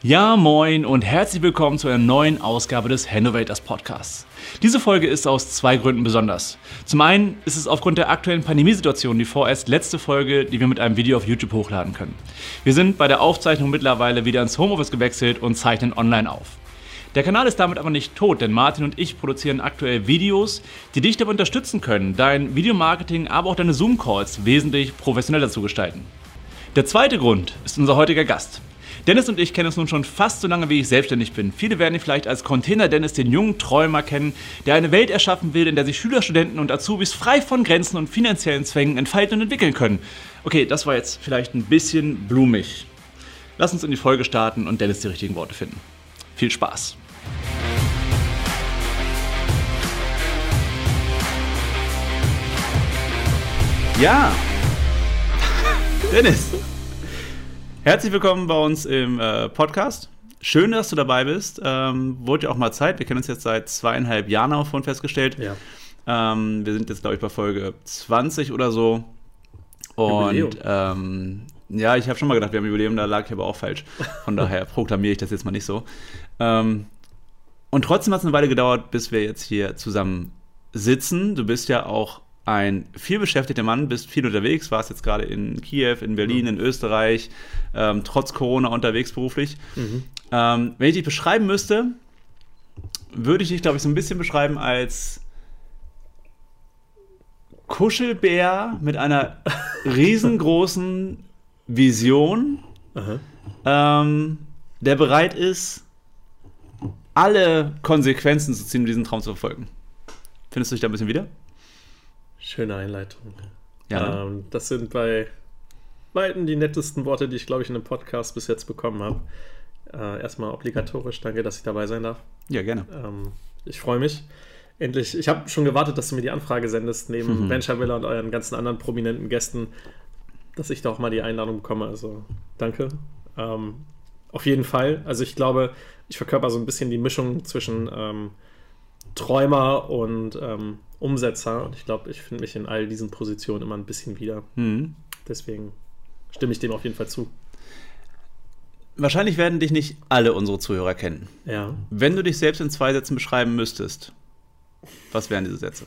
Ja, moin und herzlich willkommen zu einer neuen Ausgabe des Hannovators Podcasts. Diese Folge ist aus zwei Gründen besonders. Zum einen ist es aufgrund der aktuellen Pandemiesituation die vorerst letzte Folge, die wir mit einem Video auf YouTube hochladen können. Wir sind bei der Aufzeichnung mittlerweile wieder ins Homeoffice gewechselt und zeichnen online auf. Der Kanal ist damit aber nicht tot, denn Martin und ich produzieren aktuell Videos, die dich dabei unterstützen können, dein Videomarketing, aber auch deine Zoom-Calls wesentlich professioneller zu gestalten. Der zweite Grund ist unser heutiger Gast. Dennis und ich kennen uns nun schon fast so lange, wie ich selbstständig bin. Viele werden ihn vielleicht als Container Dennis, den jungen Träumer, kennen, der eine Welt erschaffen will, in der sich Schüler, Studenten und Azubis frei von Grenzen und finanziellen Zwängen entfalten und entwickeln können. Okay, das war jetzt vielleicht ein bisschen blumig. Lass uns in die Folge starten und Dennis die richtigen Worte finden. Viel Spaß! Ja, Dennis, Herzlich willkommen bei uns im äh, Podcast. Schön, dass du dabei bist. Ähm, wurde ja auch mal Zeit. Wir kennen uns jetzt seit zweieinhalb Jahren auch vorhin festgestellt. Ja. Ähm, wir sind jetzt, glaube ich, bei Folge 20 oder so. Und ähm, ja, ich habe schon mal gedacht, wir haben Jubiläum, da lag ich aber auch falsch. Von daher proklamiere ich das jetzt mal nicht so. Ähm, und trotzdem hat es eine Weile gedauert, bis wir jetzt hier zusammen sitzen. Du bist ja auch ein vielbeschäftigter Mann, bist viel unterwegs, warst jetzt gerade in Kiew, in Berlin, in Österreich, ähm, trotz Corona unterwegs beruflich. Mhm. Ähm, wenn ich dich beschreiben müsste, würde ich dich, glaube ich, so ein bisschen beschreiben als Kuschelbär mit einer riesengroßen Vision, ähm, der bereit ist, alle Konsequenzen zu ziehen, um diesen Traum zu verfolgen. Findest du dich da ein bisschen wieder? Schöne Einleitung. Ja. Ähm, das sind bei beiden die nettesten Worte, die ich, glaube ich, in einem Podcast bis jetzt bekommen habe. Äh, erstmal obligatorisch, danke, dass ich dabei sein darf. Ja, gerne. Ähm, ich freue mich. Endlich, ich habe schon gewartet, dass du mir die Anfrage sendest, neben mhm. Venture Villa und euren ganzen anderen prominenten Gästen, dass ich da auch mal die Einladung bekomme. Also danke. Ähm, auf jeden Fall. Also ich glaube, ich verkörper so ein bisschen die Mischung zwischen ähm, Träumer und ähm, Umsetzer. Und ich glaube, ich finde mich in all diesen Positionen immer ein bisschen wieder. Mhm. Deswegen stimme ich dem auf jeden Fall zu. Wahrscheinlich werden dich nicht alle unsere Zuhörer kennen. Ja. Wenn du dich selbst in zwei Sätzen beschreiben müsstest, was wären diese Sätze?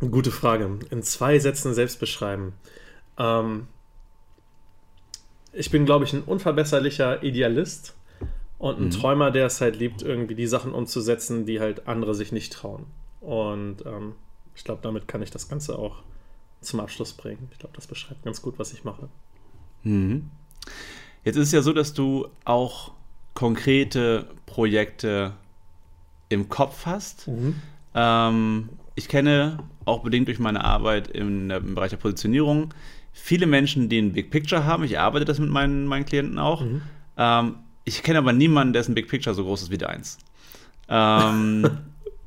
Gute Frage. In zwei Sätzen selbst beschreiben. Ähm, ich bin, glaube ich, ein unverbesserlicher Idealist und ein mhm. Träumer, der es halt liebt, irgendwie die Sachen umzusetzen, die halt andere sich nicht trauen. Und ähm, ich glaube, damit kann ich das Ganze auch zum Abschluss bringen. Ich glaube, das beschreibt ganz gut, was ich mache. Mhm. Jetzt ist es ja so, dass du auch konkrete Projekte im Kopf hast. Mhm. Ähm, ich kenne auch bedingt durch meine Arbeit im, im, Bereich der Positionierung viele Menschen, die ein Big Picture haben. Ich arbeite das mit meinen, meinen Klienten auch. Mhm. Ähm, ich kenne aber niemanden, dessen Big Picture so groß ist wie deins. Ähm,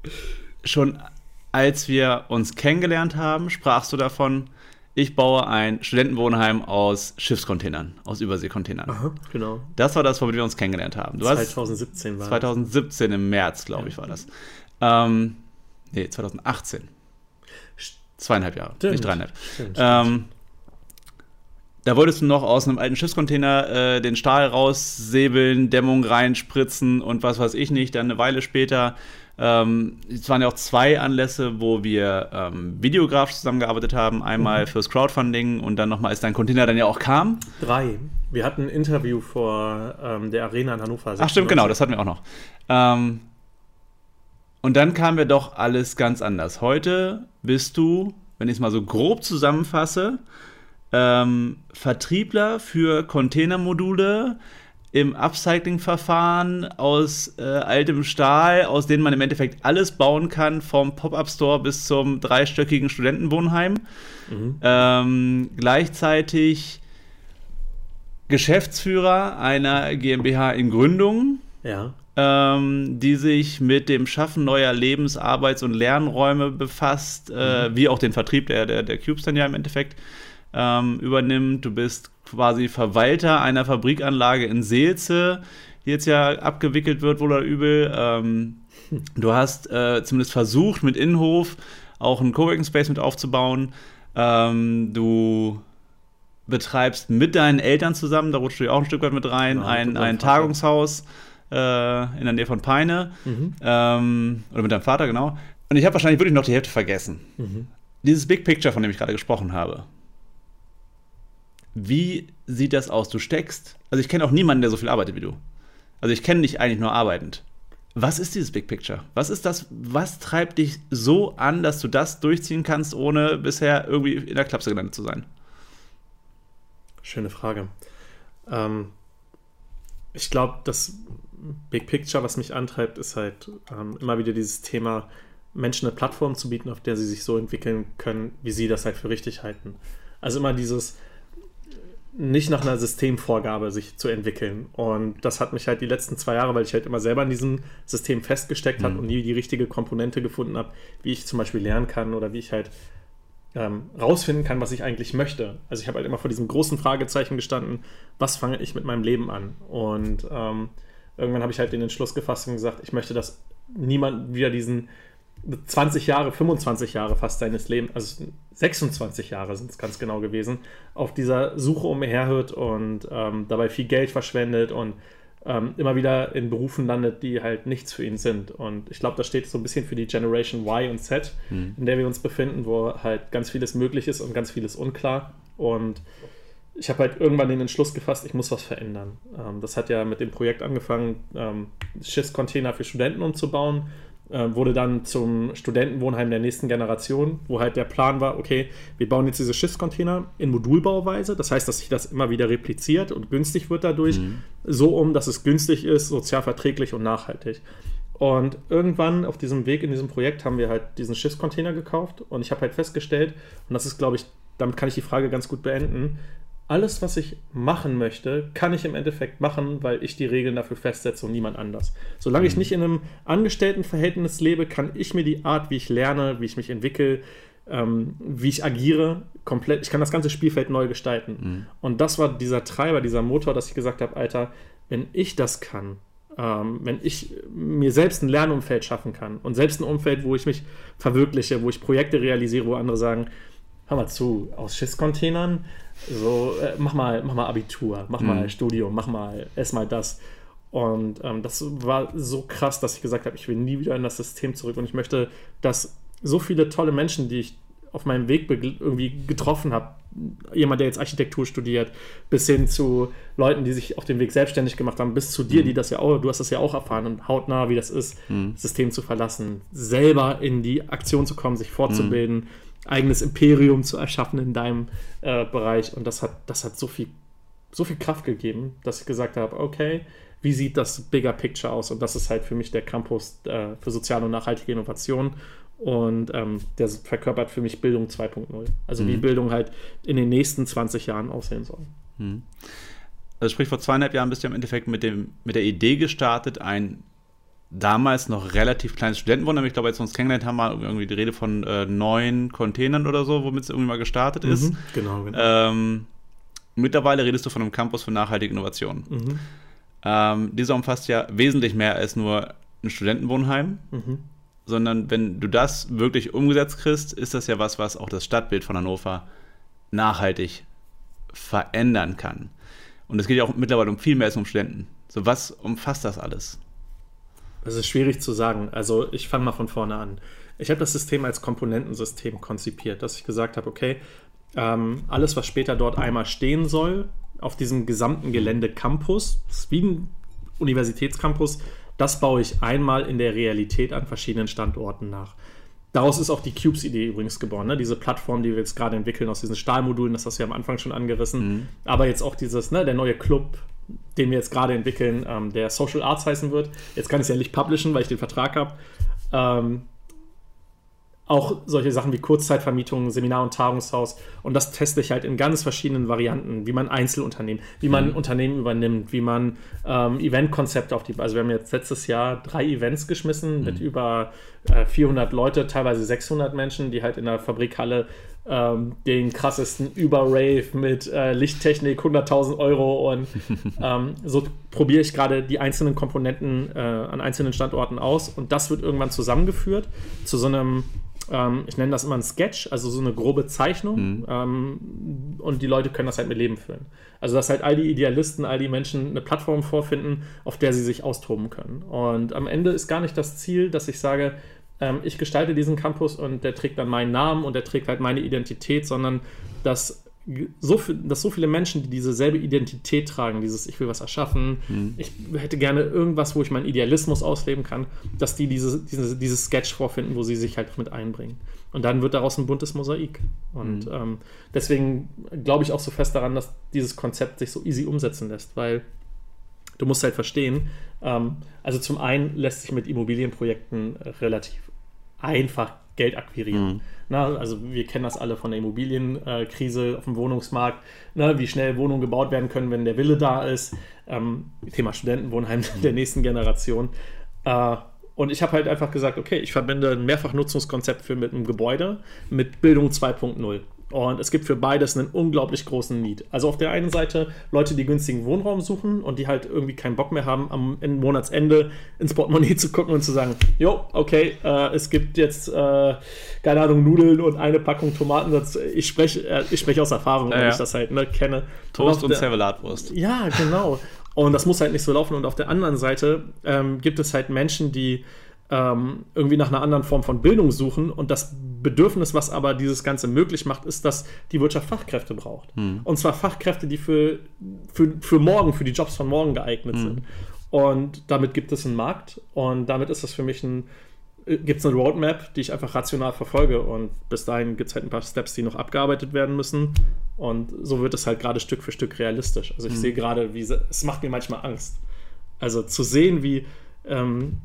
schon als wir uns kennengelernt haben, sprachst du davon, ich baue ein Studentenwohnheim aus Schiffscontainern, aus Überseecontainern. Aha, genau. Das war das, womit wir uns kennengelernt haben. Du 2017 war 2017 im März, glaube ich, war das. Ähm, nee, 2018. Zweieinhalb Jahre, stimmt. nicht dreieinhalb. Stimmt, stimmt. Ähm, da wolltest du noch aus einem alten Schiffscontainer äh, den Stahl raussäbeln, Dämmung reinspritzen und was weiß ich nicht. Dann eine Weile später, ähm, es waren ja auch zwei Anlässe, wo wir ähm, videografisch zusammengearbeitet haben. Einmal mhm. fürs Crowdfunding und dann nochmal, als dein Container dann ja auch kam. Drei. Wir hatten ein Interview vor ähm, der Arena in Hannover. Ach stimmt, genau, das hatten wir auch noch. Ähm, und dann kam wir doch alles ganz anders. Heute bist du, wenn ich es mal so grob zusammenfasse, ähm, Vertriebler für Containermodule im Upcycling-Verfahren aus äh, altem Stahl, aus denen man im Endeffekt alles bauen kann, vom Pop-Up-Store bis zum dreistöckigen Studentenwohnheim. Mhm. Ähm, gleichzeitig Geschäftsführer einer GmbH in Gründung, ja. ähm, die sich mit dem Schaffen neuer Lebens-, Arbeits- und Lernräume befasst, äh, mhm. wie auch den Vertrieb der, der, der Cubes dann ja im Endeffekt ähm, übernimmt. Du bist quasi Verwalter einer Fabrikanlage in Seelze, die jetzt ja abgewickelt wird, wohl oder übel. Ähm, du hast äh, zumindest versucht, mit Innenhof auch einen Coworking Space mit aufzubauen. Ähm, du betreibst mit deinen Eltern zusammen, da rutschst du ja auch ein Stück weit mit rein, ja, ein, ein Tagungshaus äh, in der Nähe von Peine. Mhm. Ähm, oder mit deinem Vater, genau. Und ich habe wahrscheinlich wirklich noch die Hälfte vergessen. Mhm. Dieses Big Picture, von dem ich gerade gesprochen habe. Wie sieht das aus? Du steckst. Also ich kenne auch niemanden, der so viel arbeitet wie du. Also ich kenne dich eigentlich nur arbeitend. Was ist dieses Big Picture? Was ist das, was treibt dich so an, dass du das durchziehen kannst, ohne bisher irgendwie in der Klapse gelandet zu sein? Schöne Frage. Ähm, ich glaube, das Big Picture, was mich antreibt, ist halt ähm, immer wieder dieses Thema, Menschen eine Plattform zu bieten, auf der sie sich so entwickeln können, wie sie das halt für richtig halten. Also immer dieses nicht nach einer Systemvorgabe sich zu entwickeln. Und das hat mich halt die letzten zwei Jahre, weil ich halt immer selber in diesem System festgesteckt mhm. habe und nie die richtige Komponente gefunden habe, wie ich zum Beispiel lernen kann oder wie ich halt ähm, rausfinden kann, was ich eigentlich möchte. Also ich habe halt immer vor diesem großen Fragezeichen gestanden, was fange ich mit meinem Leben an? Und ähm, irgendwann habe ich halt den Entschluss gefasst und gesagt, ich möchte, dass niemand wieder diesen 20 Jahre, 25 Jahre fast seines Lebens, also 26 Jahre sind es ganz genau gewesen, auf dieser Suche umherhört und ähm, dabei viel Geld verschwendet und ähm, immer wieder in Berufen landet, die halt nichts für ihn sind. Und ich glaube, das steht so ein bisschen für die Generation Y und Z, mhm. in der wir uns befinden, wo halt ganz vieles möglich ist und ganz vieles unklar. Und ich habe halt irgendwann den Entschluss gefasst, ich muss was verändern. Ähm, das hat ja mit dem Projekt angefangen, ähm, Schiffscontainer für Studenten umzubauen wurde dann zum Studentenwohnheim der nächsten Generation, wo halt der Plan war, okay, wir bauen jetzt diese Schiffscontainer in Modulbauweise, das heißt, dass sich das immer wieder repliziert und günstig wird dadurch, mhm. so um, dass es günstig ist, sozial verträglich und nachhaltig. Und irgendwann auf diesem Weg in diesem Projekt haben wir halt diesen Schiffscontainer gekauft und ich habe halt festgestellt, und das ist, glaube ich, damit kann ich die Frage ganz gut beenden, alles, was ich machen möchte, kann ich im Endeffekt machen, weil ich die Regeln dafür festsetze und niemand anders. Solange mhm. ich nicht in einem Angestelltenverhältnis lebe, kann ich mir die Art, wie ich lerne, wie ich mich entwickle, ähm, wie ich agiere, komplett, ich kann das ganze Spielfeld neu gestalten. Mhm. Und das war dieser Treiber, dieser Motor, dass ich gesagt habe, Alter, wenn ich das kann, ähm, wenn ich mir selbst ein Lernumfeld schaffen kann und selbst ein Umfeld, wo ich mich verwirkliche, wo ich Projekte realisiere, wo andere sagen, hör mal zu, aus Schiffscontainern so, äh, mach, mal, mach mal Abitur, mach mhm. mal Studium, mach mal erstmal das. Und ähm, das war so krass, dass ich gesagt habe, ich will nie wieder in das System zurück und ich möchte, dass so viele tolle Menschen, die ich auf meinem Weg irgendwie getroffen habe, jemand, der jetzt Architektur studiert, bis hin zu Leuten, die sich auf dem Weg selbstständig gemacht haben, bis zu dir, mhm. die das ja auch, du hast das ja auch erfahren und hautnah, wie das ist, mhm. System zu verlassen, selber in die Aktion zu kommen, sich fortzubilden, mhm eigenes Imperium zu erschaffen in deinem äh, Bereich. Und das hat, das hat so viel, so viel Kraft gegeben, dass ich gesagt habe, okay, wie sieht das Bigger Picture aus? Und das ist halt für mich der Campus äh, für soziale und nachhaltige Innovation. Und ähm, der verkörpert für mich Bildung 2.0. Also mhm. wie Bildung halt in den nächsten 20 Jahren aussehen soll. Mhm. Also sprich, vor zweieinhalb Jahren bist du im Endeffekt mit, dem, mit der Idee gestartet, ein damals noch relativ kleines Studentenwohnheim. Ich glaube, als wir uns kennengelernt haben, war irgendwie die Rede von äh, neun Containern oder so, womit es irgendwie mal gestartet mhm, ist. Genau, genau. Ähm, mittlerweile redest du von einem Campus für nachhaltige Innovation. Mhm. Ähm, dieser umfasst ja wesentlich mehr als nur ein Studentenwohnheim. Mhm. Sondern wenn du das wirklich umgesetzt kriegst, ist das ja was, was auch das Stadtbild von Hannover nachhaltig verändern kann. Und es geht ja auch mittlerweile um viel mehr als um Studenten. So, was umfasst das alles? Das ist schwierig zu sagen. Also ich fange mal von vorne an. Ich habe das System als Komponentensystem konzipiert, dass ich gesagt habe, okay, ähm, alles, was später dort einmal stehen soll, auf diesem gesamten Gelände Campus, wie ein Universitätscampus, das baue ich einmal in der Realität an verschiedenen Standorten nach. Daraus ist auch die Cubes-Idee übrigens geboren. Ne? Diese Plattform, die wir jetzt gerade entwickeln aus diesen Stahlmodulen, das hast du ja am Anfang schon angerissen. Mhm. Aber jetzt auch dieses, ne, der neue Club, den wir jetzt gerade entwickeln, ähm, der Social Arts heißen wird. Jetzt kann ich es ja nicht publishen, weil ich den Vertrag habe. Ähm, auch solche Sachen wie Kurzzeitvermietung, Seminar- und Tagungshaus. Und das teste ich halt in ganz verschiedenen Varianten, wie man Einzelunternehmen, wie man mhm. Unternehmen übernimmt, wie man ähm, Eventkonzepte auf die. Also, wir haben jetzt letztes Jahr drei Events geschmissen mhm. mit über äh, 400 Leute, teilweise 600 Menschen, die halt in der Fabrikhalle ähm, den krassesten Über-Rave mit äh, Lichttechnik, 100.000 Euro und ähm, so probiere ich gerade die einzelnen Komponenten äh, an einzelnen Standorten aus und das wird irgendwann zusammengeführt zu so einem ähm, ich nenne das immer ein Sketch, also so eine grobe Zeichnung. Mhm. Ähm, und die Leute können das halt mit Leben füllen. Also, dass halt all die Idealisten, all die Menschen eine Plattform vorfinden, auf der sie sich austoben können. Und am Ende ist gar nicht das Ziel, dass ich sage, ähm, ich gestalte diesen Campus und der trägt dann meinen Namen und der trägt halt meine Identität, sondern dass so, viel, dass so viele Menschen, die dieselbe Identität tragen, dieses Ich will was erschaffen, mhm. ich hätte gerne irgendwas, wo ich meinen Idealismus ausleben kann, dass die diese, diese, dieses Sketch vorfinden, wo sie sich halt mit einbringen. Und dann wird daraus ein buntes Mosaik. Und mhm. ähm, deswegen glaube ich auch so fest daran, dass dieses Konzept sich so easy umsetzen lässt, weil du musst halt verstehen, ähm, also zum einen lässt sich mit Immobilienprojekten relativ einfach Geld akquirieren. Mhm. Na, also wir kennen das alle von der Immobilienkrise auf dem Wohnungsmarkt, ne, wie schnell Wohnungen gebaut werden können, wenn der Wille da ist. Ähm, Thema Studentenwohnheim der nächsten Generation. Äh, und ich habe halt einfach gesagt, okay, ich verbinde ein Mehrfachnutzungskonzept für mit einem Gebäude mit Bildung 2.0. Und es gibt für beides einen unglaublich großen Need. Also auf der einen Seite Leute, die günstigen Wohnraum suchen und die halt irgendwie keinen Bock mehr haben, am Monatsende ins Portemonnaie zu gucken und zu sagen, jo, okay, äh, es gibt jetzt, äh, keine Ahnung, Nudeln und eine Packung Tomaten. Ich spreche äh, ich sprech aus Erfahrung, ja, weil ja. ich das halt ne, kenne. Toast und, und Servelatwurst. Ja, genau. Und das muss halt nicht so laufen. Und auf der anderen Seite ähm, gibt es halt Menschen, die ähm, irgendwie nach einer anderen Form von Bildung suchen. Und das Bedürfnis, was aber dieses Ganze möglich macht, ist, dass die Wirtschaft Fachkräfte braucht. Hm. Und zwar Fachkräfte, die für, für, für morgen, für die Jobs von morgen geeignet hm. sind. Und damit gibt es einen Markt. Und damit ist das für mich ein, gibt es eine Roadmap, die ich einfach rational verfolge. Und bis dahin gibt es halt ein paar Steps, die noch abgearbeitet werden müssen. Und so wird es halt gerade Stück für Stück realistisch. Also ich hm. sehe gerade, wie es macht mir manchmal Angst. Also zu sehen, wie ähm,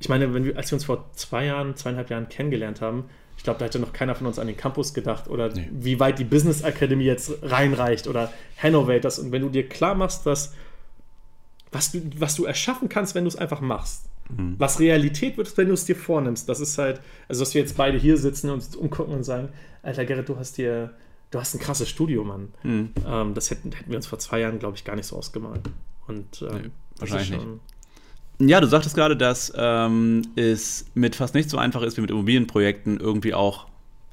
ich meine, wenn wir, als wir uns vor zwei Jahren, zweieinhalb Jahren kennengelernt haben, ich glaube, da hätte noch keiner von uns an den Campus gedacht oder nee. wie weit die Business Academy jetzt reinreicht oder Hannovators. Und wenn du dir klar machst, dass was du, was du erschaffen kannst, wenn du es einfach machst. Mhm. Was Realität wird, wenn du es dir vornimmst. Das ist halt, also dass wir jetzt beide hier sitzen und uns umgucken und sagen, Alter Gerrit, du hast dir, du hast ein krasses Studio, Mann. Mhm. Ähm, das hätten, hätten wir uns vor zwei Jahren, glaube ich, gar nicht so ausgemalt. Und ähm, nee, wahrscheinlich nicht. Ja, du sagtest gerade, dass ähm, es mit fast nicht so einfach ist wie mit Immobilienprojekten irgendwie auch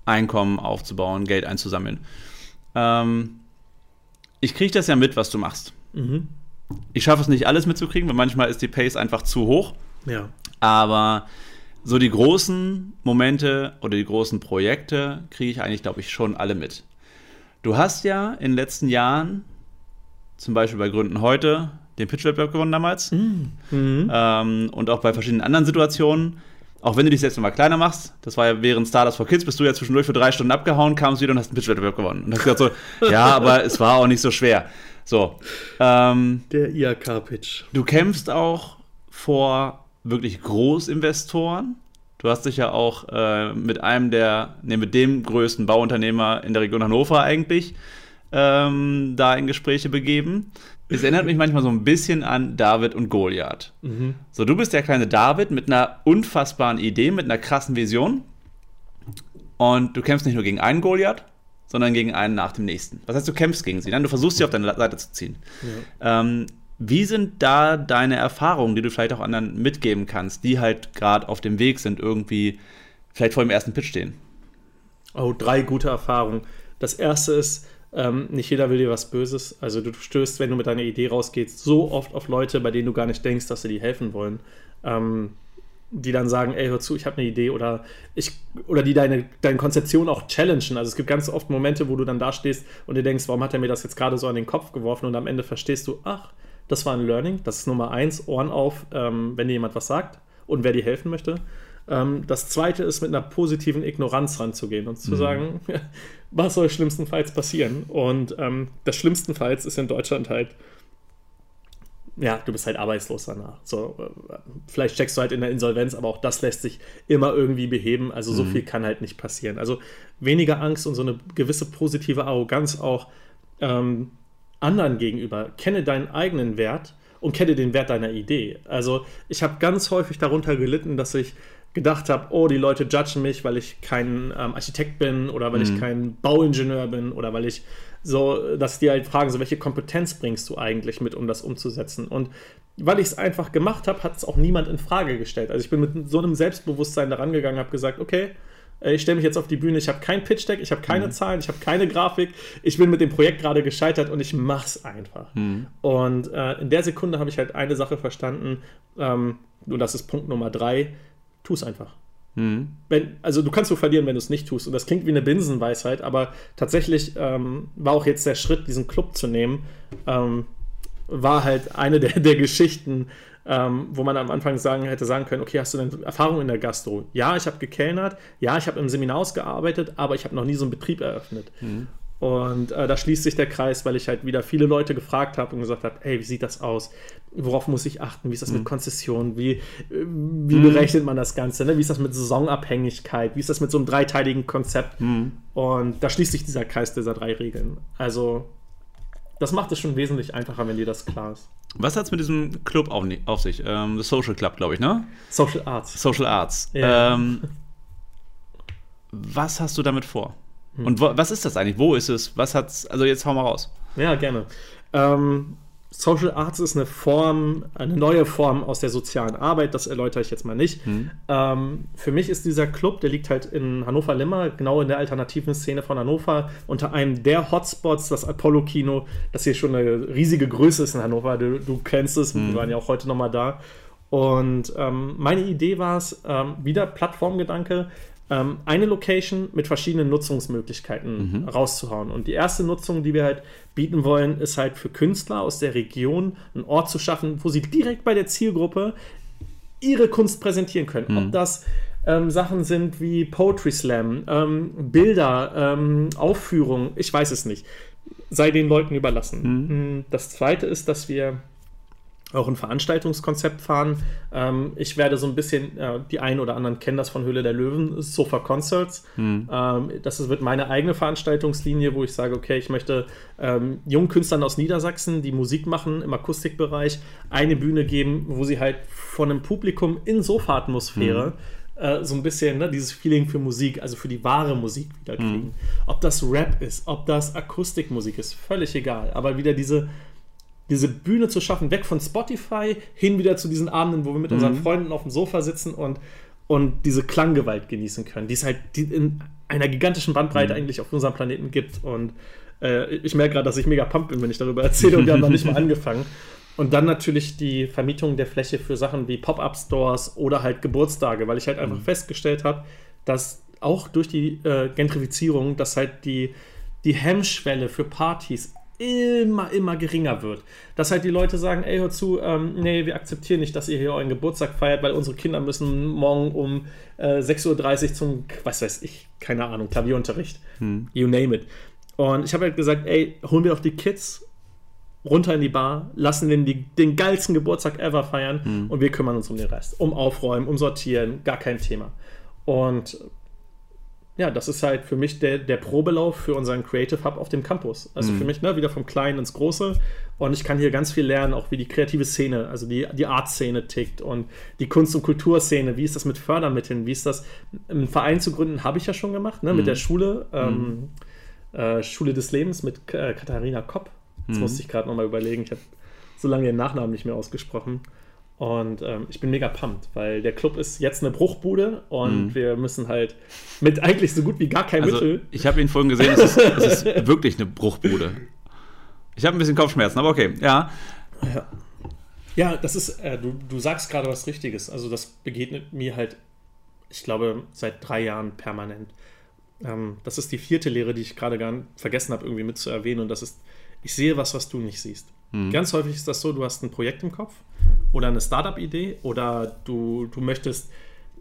Einkommen aufzubauen, Geld einzusammeln. Ähm, ich kriege das ja mit, was du machst. Mhm. Ich schaffe es nicht alles mitzukriegen, weil manchmal ist die Pace einfach zu hoch. Ja. Aber so die großen Momente oder die großen Projekte kriege ich eigentlich, glaube ich, schon alle mit. Du hast ja in den letzten Jahren, zum Beispiel bei Gründen heute, den Pitch-Wettbewerb gewonnen damals. Mhm. Ähm, und auch bei verschiedenen anderen Situationen. Auch wenn du dich selbst nochmal kleiner machst, das war ja während Stardust for Kids, bist du ja zwischendurch für drei Stunden abgehauen, kamst wieder und hast einen Pitch-Wettbewerb gewonnen. Und hast gesagt so, ja, aber es war auch nicht so schwer. So. Ähm, Der IAK-Pitch. Du kämpfst auch vor wirklich Großinvestoren. Du hast dich ja auch äh, mit einem der, ne, mit dem größten Bauunternehmer in der Region Hannover eigentlich ähm, da in Gespräche begeben es erinnert mich manchmal so ein bisschen an David und Goliath. Mhm. So, du bist der kleine David mit einer unfassbaren Idee, mit einer krassen Vision. Und du kämpfst nicht nur gegen einen Goliath, sondern gegen einen nach dem nächsten. Was heißt, du kämpfst gegen sie? Nein, du versuchst sie auf deine Seite zu ziehen. Ja. Ähm, wie sind da deine Erfahrungen, die du vielleicht auch anderen mitgeben kannst, die halt gerade auf dem Weg sind, irgendwie vielleicht vor dem ersten Pitch stehen? Oh, drei gute Erfahrungen. Das erste ist, ähm, nicht jeder will dir was Böses. Also du stößt, wenn du mit deiner Idee rausgehst, so oft auf Leute, bei denen du gar nicht denkst, dass sie dir helfen wollen. Ähm, die dann sagen, ey, hör zu, ich habe eine Idee oder ich oder die deine, deine Konzeption auch challengen. Also es gibt ganz oft Momente, wo du dann da stehst und dir denkst, warum hat er mir das jetzt gerade so an den Kopf geworfen und am Ende verstehst du, ach, das war ein Learning, das ist Nummer eins, Ohren auf, ähm, wenn dir jemand was sagt und wer dir helfen möchte. Ähm, das zweite ist, mit einer positiven Ignoranz ranzugehen und zu mhm. sagen, was soll schlimmstenfalls passieren? Und ähm, das schlimmstenfalls ist in Deutschland halt, ja, du bist halt arbeitslos danach. So, äh, vielleicht steckst du halt in der Insolvenz, aber auch das lässt sich immer irgendwie beheben. Also so mhm. viel kann halt nicht passieren. Also weniger Angst und so eine gewisse positive Arroganz auch ähm, anderen gegenüber. Kenne deinen eigenen Wert und kenne den Wert deiner Idee. Also ich habe ganz häufig darunter gelitten, dass ich gedacht habe, oh, die Leute judgen mich, weil ich kein ähm, Architekt bin oder weil mhm. ich kein Bauingenieur bin oder weil ich so, dass die halt fragen, so welche Kompetenz bringst du eigentlich mit, um das umzusetzen? Und weil ich es einfach gemacht habe, hat es auch niemand in Frage gestellt. Also ich bin mit so einem Selbstbewusstsein daran gegangen, habe gesagt, okay, ich stelle mich jetzt auf die Bühne, ich habe kein Pitch-Deck, ich habe keine mhm. Zahlen, ich habe keine Grafik, ich bin mit dem Projekt gerade gescheitert und ich mach's einfach. Mhm. Und äh, in der Sekunde habe ich halt eine Sache verstanden, ähm, und das ist Punkt Nummer drei, tu es einfach. Mhm. Wenn, also du kannst nur verlieren, wenn du es nicht tust. Und das klingt wie eine Binsenweisheit, aber tatsächlich ähm, war auch jetzt der Schritt, diesen Club zu nehmen, ähm, war halt eine der, der Geschichten, ähm, wo man am Anfang sagen, hätte sagen können, okay, hast du denn Erfahrung in der Gastro? Ja, ich habe gekellnert, ja, ich habe im Seminarhaus gearbeitet, aber ich habe noch nie so einen Betrieb eröffnet. Mhm. Und äh, da schließt sich der Kreis, weil ich halt wieder viele Leute gefragt habe und gesagt habe, hey, wie sieht das aus? Worauf muss ich achten? Wie ist das mhm. mit Konzessionen? Wie, wie mhm. berechnet man das Ganze? Ne? Wie ist das mit Saisonabhängigkeit? Wie ist das mit so einem dreiteiligen Konzept? Mhm. Und da schließt sich dieser Kreis dieser drei Regeln. Also das macht es schon wesentlich einfacher, wenn dir das klar ist. Was hat es mit diesem Club auf, auf sich? Ähm, The Social Club, glaube ich, ne? Social Arts. Social Arts. Ja. Ähm, was hast du damit vor? Hm. Und wo, was ist das eigentlich? Wo ist es? Was hat's? Also jetzt hau mal raus. Ja, gerne. Ähm, Social Arts ist eine Form, eine neue Form aus der sozialen Arbeit, das erläutere ich jetzt mal nicht. Hm. Ähm, für mich ist dieser Club, der liegt halt in Hannover-Limmer, genau in der alternativen Szene von Hannover, unter einem der Hotspots, das Apollo-Kino, das hier schon eine riesige Größe ist in Hannover. Du, du kennst es, hm. wir waren ja auch heute nochmal da. Und ähm, meine Idee war es, ähm, wieder Plattformgedanke, ähm, eine Location mit verschiedenen Nutzungsmöglichkeiten mhm. rauszuhauen. Und die erste Nutzung, die wir halt bieten wollen, ist halt für Künstler aus der Region einen Ort zu schaffen, wo sie direkt bei der Zielgruppe ihre Kunst präsentieren können. Mhm. Ob das ähm, Sachen sind wie Poetry Slam, ähm, Bilder, ähm, Aufführungen, ich weiß es nicht. Sei den Leuten überlassen. Mhm. Hm, das zweite ist, dass wir auch ein Veranstaltungskonzept fahren. Ähm, ich werde so ein bisschen, äh, die einen oder anderen kennen das von Höhle der Löwen, Sofa Concerts. Mhm. Ähm, das wird meine eigene Veranstaltungslinie, wo ich sage, okay, ich möchte ähm, jungen Künstlern aus Niedersachsen, die Musik machen im Akustikbereich, eine Bühne geben, wo sie halt von einem Publikum in Sofa-Atmosphäre mhm. äh, so ein bisschen ne, dieses Feeling für Musik, also für die wahre Musik wieder kriegen. Mhm. Ob das Rap ist, ob das Akustikmusik ist, völlig egal. Aber wieder diese diese Bühne zu schaffen, weg von Spotify, hin wieder zu diesen Abenden, wo wir mit mhm. unseren Freunden auf dem Sofa sitzen und, und diese Klanggewalt genießen können, die es halt in einer gigantischen Bandbreite mhm. eigentlich auf unserem Planeten gibt. Und äh, ich merke gerade, dass ich mega pumped bin, wenn ich darüber erzähle und wir haben noch nicht mal angefangen. Und dann natürlich die Vermietung der Fläche für Sachen wie Pop-Up-Stores oder halt Geburtstage, weil ich halt einfach mhm. festgestellt habe, dass auch durch die äh, Gentrifizierung, dass halt die, die Hemmschwelle für Partys immer, immer geringer wird. Dass halt die Leute sagen, ey, hör zu, ähm, nee, wir akzeptieren nicht, dass ihr hier euren Geburtstag feiert, weil unsere Kinder müssen morgen um äh, 6.30 Uhr zum, was weiß ich, keine Ahnung, Klavierunterricht. Hm. You name it. Und ich habe halt gesagt, ey, holen wir doch die Kids runter in die Bar, lassen den die, den geilsten Geburtstag ever feiern hm. und wir kümmern uns um den Rest. Um Aufräumen, um Sortieren, gar kein Thema. Und ja, das ist halt für mich der, der Probelauf für unseren Creative Hub auf dem Campus. Also mhm. für mich ne, wieder vom Kleinen ins Große. Und ich kann hier ganz viel lernen, auch wie die kreative Szene, also die, die Art-Szene tickt und die Kunst- und Kulturszene. Wie ist das mit Fördermitteln? Wie ist das, einen Verein zu gründen, habe ich ja schon gemacht, ne, mhm. mit der Schule, ähm, mhm. äh, Schule des Lebens mit äh, Katharina Kopp. Das mhm. musste ich gerade nochmal überlegen. Ich habe so lange ihren Nachnamen nicht mehr ausgesprochen. Und ähm, ich bin mega pumped, weil der Club ist jetzt eine Bruchbude und mhm. wir müssen halt mit eigentlich so gut wie gar kein also, Mittel. Ich habe ihn vorhin gesehen, es ist, es ist wirklich eine Bruchbude. Ich habe ein bisschen Kopfschmerzen, aber okay, ja. Ja, ja das ist, äh, du, du sagst gerade was Richtiges. Also, das begegnet mir halt, ich glaube, seit drei Jahren permanent. Ähm, das ist die vierte Lehre, die ich gerade gar vergessen habe, irgendwie mit zu erwähnen. Und das ist, ich sehe was, was du nicht siehst. Mhm. Ganz häufig ist das so, du hast ein Projekt im Kopf oder eine Startup-Idee oder du, du möchtest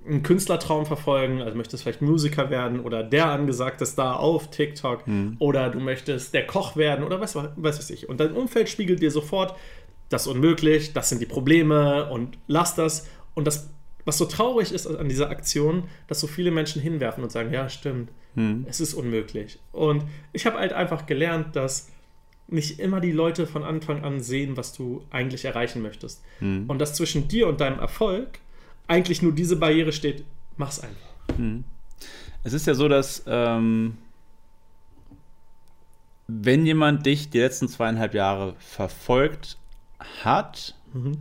einen Künstlertraum verfolgen, also möchtest vielleicht Musiker werden oder der angesagte Star auf TikTok mhm. oder du möchtest der Koch werden oder was, was weiß ich. Und dein Umfeld spiegelt dir sofort, das ist unmöglich, das sind die Probleme und lass das. Und das, was so traurig ist an dieser Aktion, dass so viele Menschen hinwerfen und sagen, ja, stimmt, mhm. es ist unmöglich. Und ich habe halt einfach gelernt, dass nicht immer die Leute von Anfang an sehen, was du eigentlich erreichen möchtest. Mhm. Und dass zwischen dir und deinem Erfolg eigentlich nur diese Barriere steht, mach's einfach. Mhm. Es ist ja so, dass ähm, wenn jemand dich die letzten zweieinhalb Jahre verfolgt hat, mhm.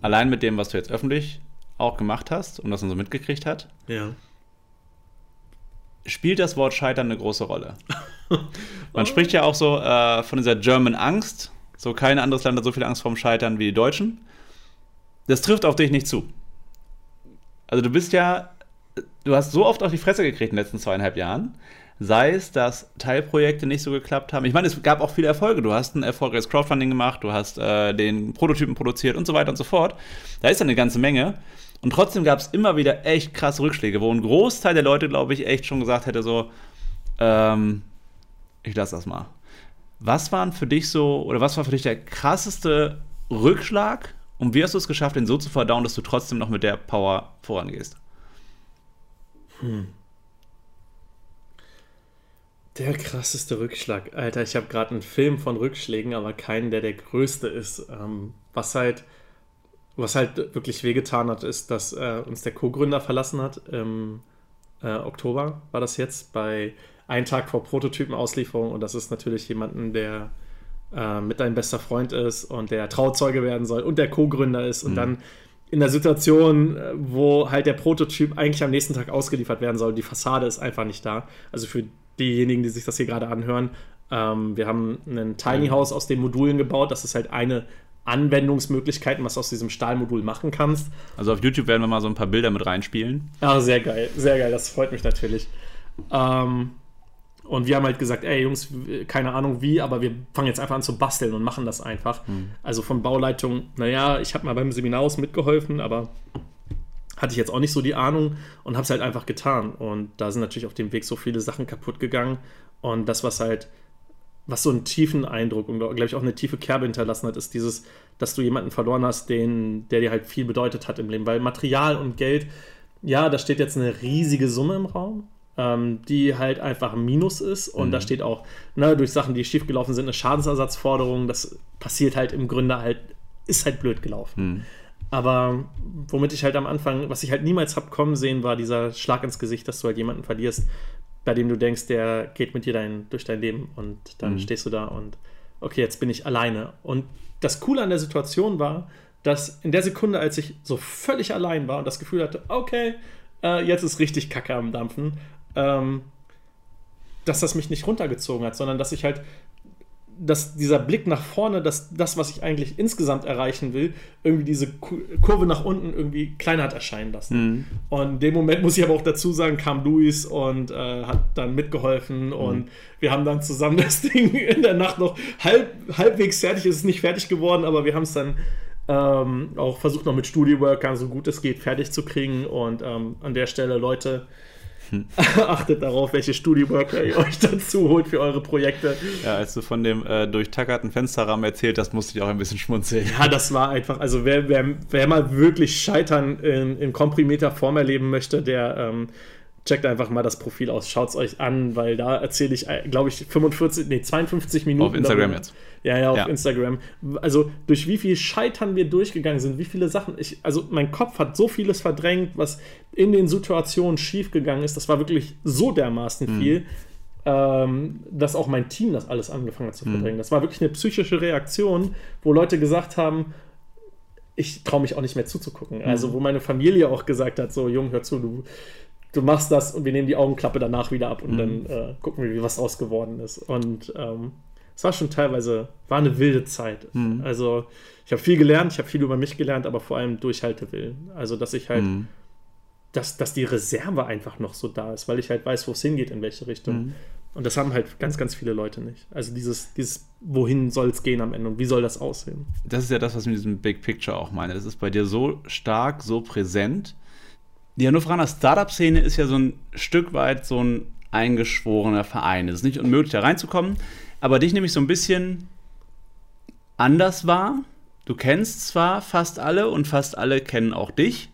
allein mit dem, was du jetzt öffentlich auch gemacht hast und das man so mitgekriegt hat, ja. spielt das Wort Scheitern eine große Rolle. Man spricht ja auch so äh, von dieser German Angst. So kein anderes Land hat so viel Angst vorm Scheitern wie die Deutschen. Das trifft auf dich nicht zu. Also du bist ja, du hast so oft auf die Fresse gekriegt in den letzten zweieinhalb Jahren. Sei es, dass Teilprojekte nicht so geklappt haben. Ich meine, es gab auch viele Erfolge. Du hast ein erfolgreiches Crowdfunding gemacht, du hast äh, den Prototypen produziert und so weiter und so fort. Da ist eine ganze Menge. Und trotzdem gab es immer wieder echt krasse Rückschläge, wo ein Großteil der Leute, glaube ich, echt schon gesagt hätte, so, ähm, ich lasse das mal. Was waren für dich so, oder was war für dich der krasseste Rückschlag und wie hast du es geschafft, den so zu verdauen, dass du trotzdem noch mit der Power vorangehst? Hm. Der krasseste Rückschlag. Alter, ich habe gerade einen Film von Rückschlägen, aber keinen, der der größte ist. Ähm, was halt was halt wirklich wehgetan hat, ist, dass äh, uns der Co-Gründer verlassen hat. Im äh, Oktober war das jetzt, bei einem Tag vor Prototypenauslieferung. Und das ist natürlich jemanden, der äh, mit deinem bester Freund ist und der Trauzeuge werden soll und der Co-Gründer ist. Und mhm. dann in der Situation, äh, wo halt der Prototyp eigentlich am nächsten Tag ausgeliefert werden soll, die Fassade ist einfach nicht da. Also für diejenigen, die sich das hier gerade anhören, ähm, wir haben ein Tiny House aus den Modulen gebaut. Das ist halt eine Anwendungsmöglichkeiten, was du aus diesem Stahlmodul machen kannst. Also auf YouTube werden wir mal so ein paar Bilder mit reinspielen. Ah, sehr geil, sehr geil, das freut mich natürlich. Ähm, und wir haben halt gesagt, ey Jungs, keine Ahnung wie, aber wir fangen jetzt einfach an zu basteln und machen das einfach. Mhm. Also von Bauleitung, naja, ich habe mal beim Seminarhaus mitgeholfen, aber hatte ich jetzt auch nicht so die Ahnung und habe es halt einfach getan. Und da sind natürlich auf dem Weg so viele Sachen kaputt gegangen. Und das, was halt was so einen tiefen Eindruck und, glaube ich, auch eine tiefe Kerbe hinterlassen hat, ist dieses, dass du jemanden verloren hast, den, der dir halt viel bedeutet hat im Leben. Weil Material und Geld, ja, da steht jetzt eine riesige Summe im Raum, ähm, die halt einfach ein Minus ist. Und mhm. da steht auch, ne, durch Sachen, die schiefgelaufen sind, eine Schadensersatzforderung. Das passiert halt im Grunde halt, ist halt blöd gelaufen. Mhm. Aber womit ich halt am Anfang, was ich halt niemals hab kommen sehen, war dieser Schlag ins Gesicht, dass du halt jemanden verlierst, bei dem du denkst, der geht mit dir dein, durch dein Leben und dann mhm. stehst du da und okay, jetzt bin ich alleine. Und das Coole an der Situation war, dass in der Sekunde, als ich so völlig allein war und das Gefühl hatte, okay, äh, jetzt ist richtig Kacke am Dampfen, ähm, dass das mich nicht runtergezogen hat, sondern dass ich halt dass dieser Blick nach vorne, dass das, was ich eigentlich insgesamt erreichen will, irgendwie diese Kurve nach unten irgendwie kleiner hat erscheinen lassen. Mhm. Und in dem Moment muss ich aber auch dazu sagen, kam Luis und äh, hat dann mitgeholfen mhm. und wir haben dann zusammen das Ding in der Nacht noch halb, halbwegs fertig. Es ist nicht fertig geworden, aber wir haben es dann ähm, auch versucht noch mit Studioworkern so gut es geht fertig zu kriegen und ähm, an der Stelle Leute, Achtet darauf, welche Studioworker ihr euch dazu holt für eure Projekte. Ja, als du von dem äh, durchtackerten Fensterrahmen erzählt hast, musste ich auch ein bisschen schmunzeln. Ja, das war einfach, also wer, wer, wer mal wirklich Scheitern in, in komprimierter Form erleben möchte, der ähm, checkt einfach mal das Profil aus, schaut es euch an, weil da erzähle ich, äh, glaube ich, 45, nee, 52 Minuten. Auf Instagram darüber. jetzt. Ja, ja, auf ja. Instagram. Also durch wie viel Scheitern wir durchgegangen sind, wie viele Sachen. Ich, also mein Kopf hat so vieles verdrängt, was in den Situationen schiefgegangen ist. Das war wirklich so dermaßen mhm. viel, ähm, dass auch mein Team das alles angefangen hat zu mhm. verdrängen. Mhm. Das war wirklich eine psychische Reaktion, wo Leute gesagt haben, ich traue mich auch nicht mehr zuzugucken. Mhm. Also wo meine Familie auch gesagt hat, so Jung, hör zu, du du machst das und wir nehmen die Augenklappe danach wieder ab und mhm. dann äh, gucken wir, wie was draus geworden ist. Und ähm, es war schon teilweise, war eine wilde Zeit. Mhm. Also ich habe viel gelernt, ich habe viel über mich gelernt, aber vor allem Durchhaltewillen. Also dass ich halt, mhm. dass, dass die Reserve einfach noch so da ist, weil ich halt weiß, wo es hingeht, in welche Richtung. Mhm. Und das haben halt ganz, ganz viele Leute nicht. Also dieses, dieses wohin soll es gehen am Ende und wie soll das aussehen? Das ist ja das, was ich mit diesem Big Picture auch meine. Das ist bei dir so stark, so präsent die Hannoveraner Startup-Szene ist ja so ein Stück weit so ein eingeschworener Verein. Es ist nicht unmöglich, da reinzukommen, aber dich nämlich so ein bisschen anders war. Du kennst zwar fast alle und fast alle kennen auch dich,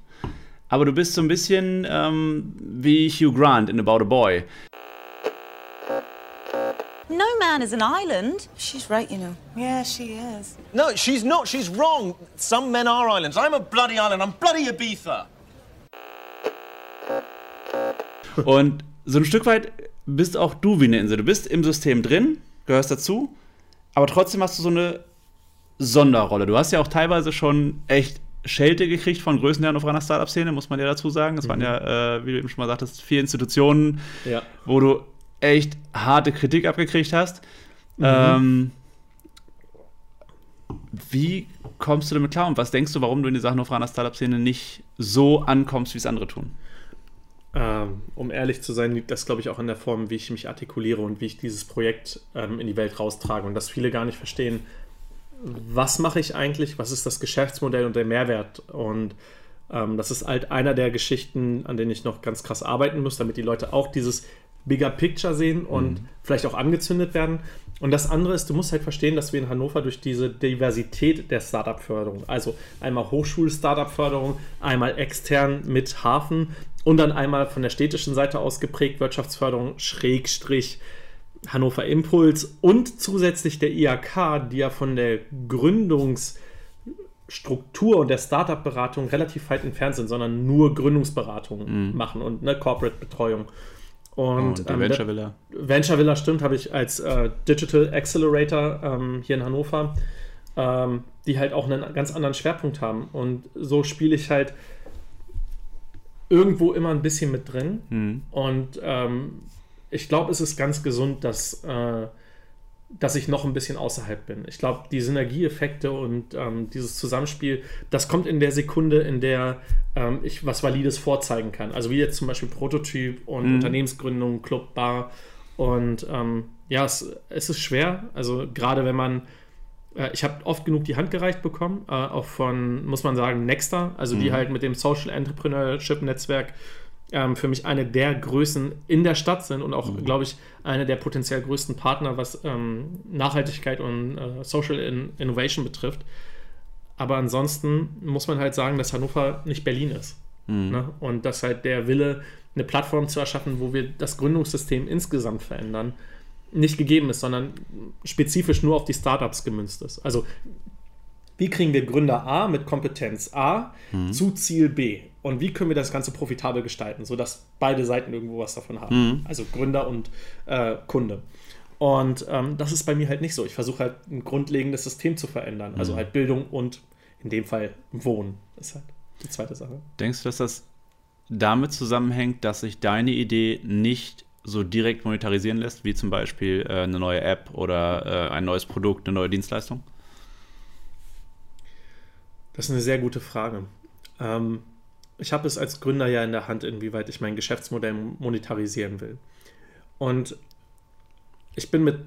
aber du bist so ein bisschen ähm, wie Hugh Grant in About a Boy. No man is an island. She's right, you know. Yeah, she is. No, she's not. She's wrong. Some men are islands. I'm a bloody island. I'm bloody Ibiza. Und so ein Stück weit bist auch du wie eine Insel. Du bist im System drin, gehörst dazu, aber trotzdem hast du so eine Sonderrolle. Du hast ja auch teilweise schon echt Schelte gekriegt von Größen der Hannoveraner Startup-Szene, muss man ja dazu sagen. Das mhm. waren ja, äh, wie du eben schon mal sagtest, vier Institutionen, ja. wo du echt harte Kritik abgekriegt hast. Mhm. Ähm, wie kommst du damit klar und was denkst du, warum du in dieser Hannoveraner Startup-Szene nicht so ankommst, wie es andere tun? Ähm, um ehrlich zu sein, liegt das, glaube ich, auch in der Form, wie ich mich artikuliere und wie ich dieses Projekt ähm, in die Welt raustrage und dass viele gar nicht verstehen, was mache ich eigentlich, was ist das Geschäftsmodell und der Mehrwert und ähm, das ist halt einer der Geschichten, an denen ich noch ganz krass arbeiten muss, damit die Leute auch dieses Bigger Picture sehen und mhm. vielleicht auch angezündet werden. Und das andere ist, du musst halt verstehen, dass wir in Hannover durch diese Diversität der Startup-Förderung, also einmal Hochschul-Startup-Förderung, einmal extern mit Hafen und dann einmal von der städtischen Seite aus geprägt Wirtschaftsförderung, Schrägstrich, Hannover Impuls und zusätzlich der IAK, die ja von der Gründungsstruktur und der Startup-Beratung relativ weit entfernt sind, sondern nur Gründungsberatung mhm. machen und eine Corporate-Betreuung. Und, und ähm, Venture Villa. Venture Villa stimmt, habe ich als äh, Digital Accelerator ähm, hier in Hannover, ähm, die halt auch einen ganz anderen Schwerpunkt haben. Und so spiele ich halt irgendwo immer ein bisschen mit drin. Mhm. Und ähm, ich glaube, es ist ganz gesund, dass äh, dass ich noch ein bisschen außerhalb bin. Ich glaube, die Synergieeffekte und ähm, dieses Zusammenspiel, das kommt in der Sekunde, in der ähm, ich was Valides vorzeigen kann. Also wie jetzt zum Beispiel Prototyp und mhm. Unternehmensgründung, Club, Bar. Und ähm, ja, es, es, ist schwer. Also gerade wenn man, äh, ich habe oft genug die Hand gereicht bekommen, äh, auch von, muss man sagen, Nexter, also mhm. die halt mit dem Social Entrepreneurship Netzwerk ähm, für mich eine der Größen in der Stadt sind und auch, mhm. glaube ich, eine der potenziell größten Partner, was ähm, Nachhaltigkeit und äh, Social in Innovation betrifft. Aber ansonsten muss man halt sagen, dass Hannover nicht Berlin ist. Mhm. Ne? Und dass halt der Wille, eine Plattform zu erschaffen, wo wir das Gründungssystem insgesamt verändern, nicht gegeben ist, sondern spezifisch nur auf die Startups gemünzt ist. Also wie kriegen wir Gründer A mit Kompetenz A mhm. zu Ziel B? Und wie können wir das Ganze profitabel gestalten, sodass beide Seiten irgendwo was davon haben? Mhm. Also Gründer und äh, Kunde. Und ähm, das ist bei mir halt nicht so. Ich versuche halt ein grundlegendes System zu verändern. Also mhm. halt Bildung und in dem Fall Wohnen. Das ist halt die zweite Sache. Denkst du, dass das damit zusammenhängt, dass sich deine Idee nicht so direkt monetarisieren lässt, wie zum Beispiel äh, eine neue App oder äh, ein neues Produkt, eine neue Dienstleistung? Das ist eine sehr gute Frage. Ähm, ich habe es als Gründer ja in der Hand, inwieweit ich mein Geschäftsmodell monetarisieren will. Und ich bin mit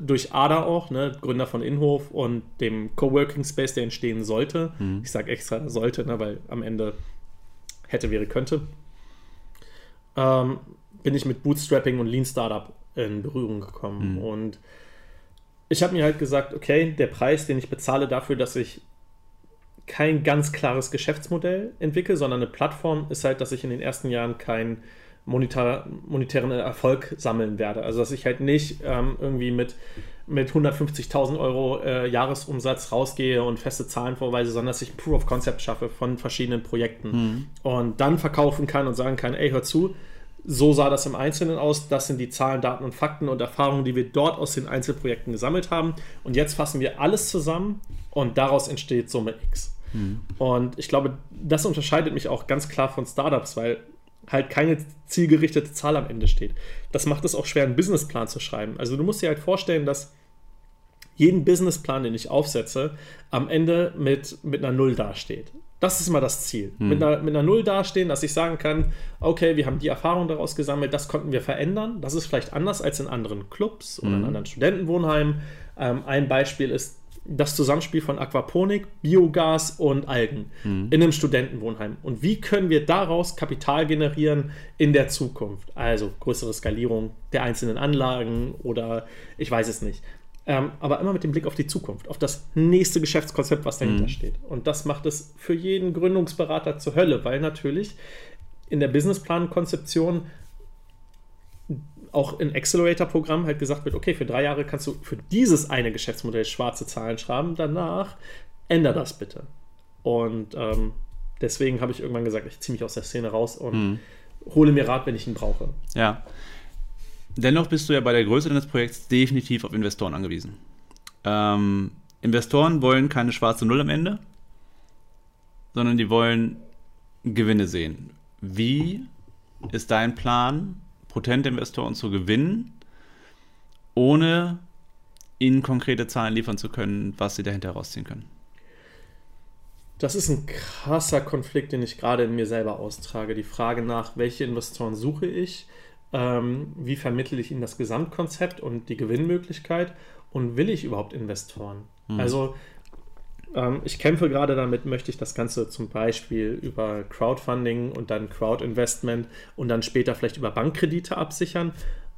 durch ADA auch, ne, Gründer von Inhof und dem Coworking Space, der entstehen sollte. Mhm. Ich sage extra sollte, ne, weil am Ende hätte, wäre, könnte. Ähm, bin ich mit Bootstrapping und Lean Startup in Berührung gekommen. Mhm. Und ich habe mir halt gesagt, okay, der Preis, den ich bezahle dafür, dass ich kein ganz klares Geschäftsmodell entwickle, sondern eine Plattform ist halt, dass ich in den ersten Jahren keinen monetar, monetären Erfolg sammeln werde. Also dass ich halt nicht ähm, irgendwie mit, mit 150.000 Euro äh, Jahresumsatz rausgehe und feste Zahlen vorweise, sondern dass ich Proof of Concept schaffe von verschiedenen Projekten mhm. und dann verkaufen kann und sagen kann, ey, hör zu, so sah das im Einzelnen aus. Das sind die Zahlen, Daten und Fakten und Erfahrungen, die wir dort aus den Einzelprojekten gesammelt haben. Und jetzt fassen wir alles zusammen und daraus entsteht Summe X. Mhm. Und ich glaube, das unterscheidet mich auch ganz klar von Startups, weil halt keine zielgerichtete Zahl am Ende steht. Das macht es auch schwer, einen Businessplan zu schreiben. Also du musst dir halt vorstellen, dass jeden Businessplan, den ich aufsetze, am Ende mit, mit einer Null dasteht. Das ist immer das Ziel. Hm. Mit, einer, mit einer Null dastehen, dass ich sagen kann, okay, wir haben die Erfahrung daraus gesammelt, das konnten wir verändern. Das ist vielleicht anders als in anderen Clubs oder hm. in anderen Studentenwohnheimen. Ähm, ein Beispiel ist das Zusammenspiel von Aquaponik, Biogas und Algen mhm. in einem Studentenwohnheim. Und wie können wir daraus Kapital generieren in der Zukunft? Also größere Skalierung der einzelnen Anlagen oder ich weiß es nicht. Ähm, aber immer mit dem Blick auf die Zukunft, auf das nächste Geschäftskonzept, was dahinter mhm. steht. Und das macht es für jeden Gründungsberater zur Hölle, weil natürlich in der Businessplan-Konzeption auch in Accelerator-Programm halt gesagt wird, okay, für drei Jahre kannst du für dieses eine Geschäftsmodell schwarze Zahlen schreiben, danach änder das bitte. Und ähm, deswegen habe ich irgendwann gesagt, ich ziehe mich aus der Szene raus und mhm. hole mir Rat, wenn ich ihn brauche. Ja. Dennoch bist du ja bei der Größe deines Projekts definitiv auf Investoren angewiesen. Ähm, Investoren wollen keine schwarze Null am Ende. sondern die wollen Gewinne sehen. Wie ist dein Plan, potente Investoren zu gewinnen, ohne ihnen konkrete Zahlen liefern zu können, was sie dahinter rausziehen können? Das ist ein krasser Konflikt, den ich gerade in mir selber austrage. Die Frage nach, welche Investoren suche ich, ähm, wie vermittle ich ihnen das Gesamtkonzept und die Gewinnmöglichkeit und will ich überhaupt Investoren? Mhm. Also ähm, ich kämpfe gerade damit, möchte ich das Ganze zum Beispiel über Crowdfunding und dann Crowdinvestment und dann später vielleicht über Bankkredite absichern.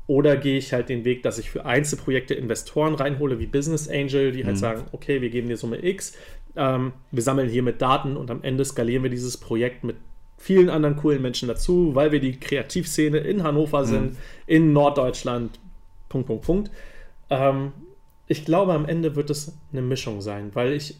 Oder gehe ich halt den Weg, dass ich für Einzelprojekte Investoren reinhole, wie Business Angel, die halt mhm. sagen, okay, wir geben dir Summe X, ähm, wir sammeln hier mit Daten und am Ende skalieren wir dieses Projekt mit vielen anderen coolen Menschen dazu, weil wir die Kreativszene in Hannover mhm. sind, in Norddeutschland, Punkt, Punkt, Punkt. Ähm, ich glaube, am Ende wird es eine Mischung sein, weil ich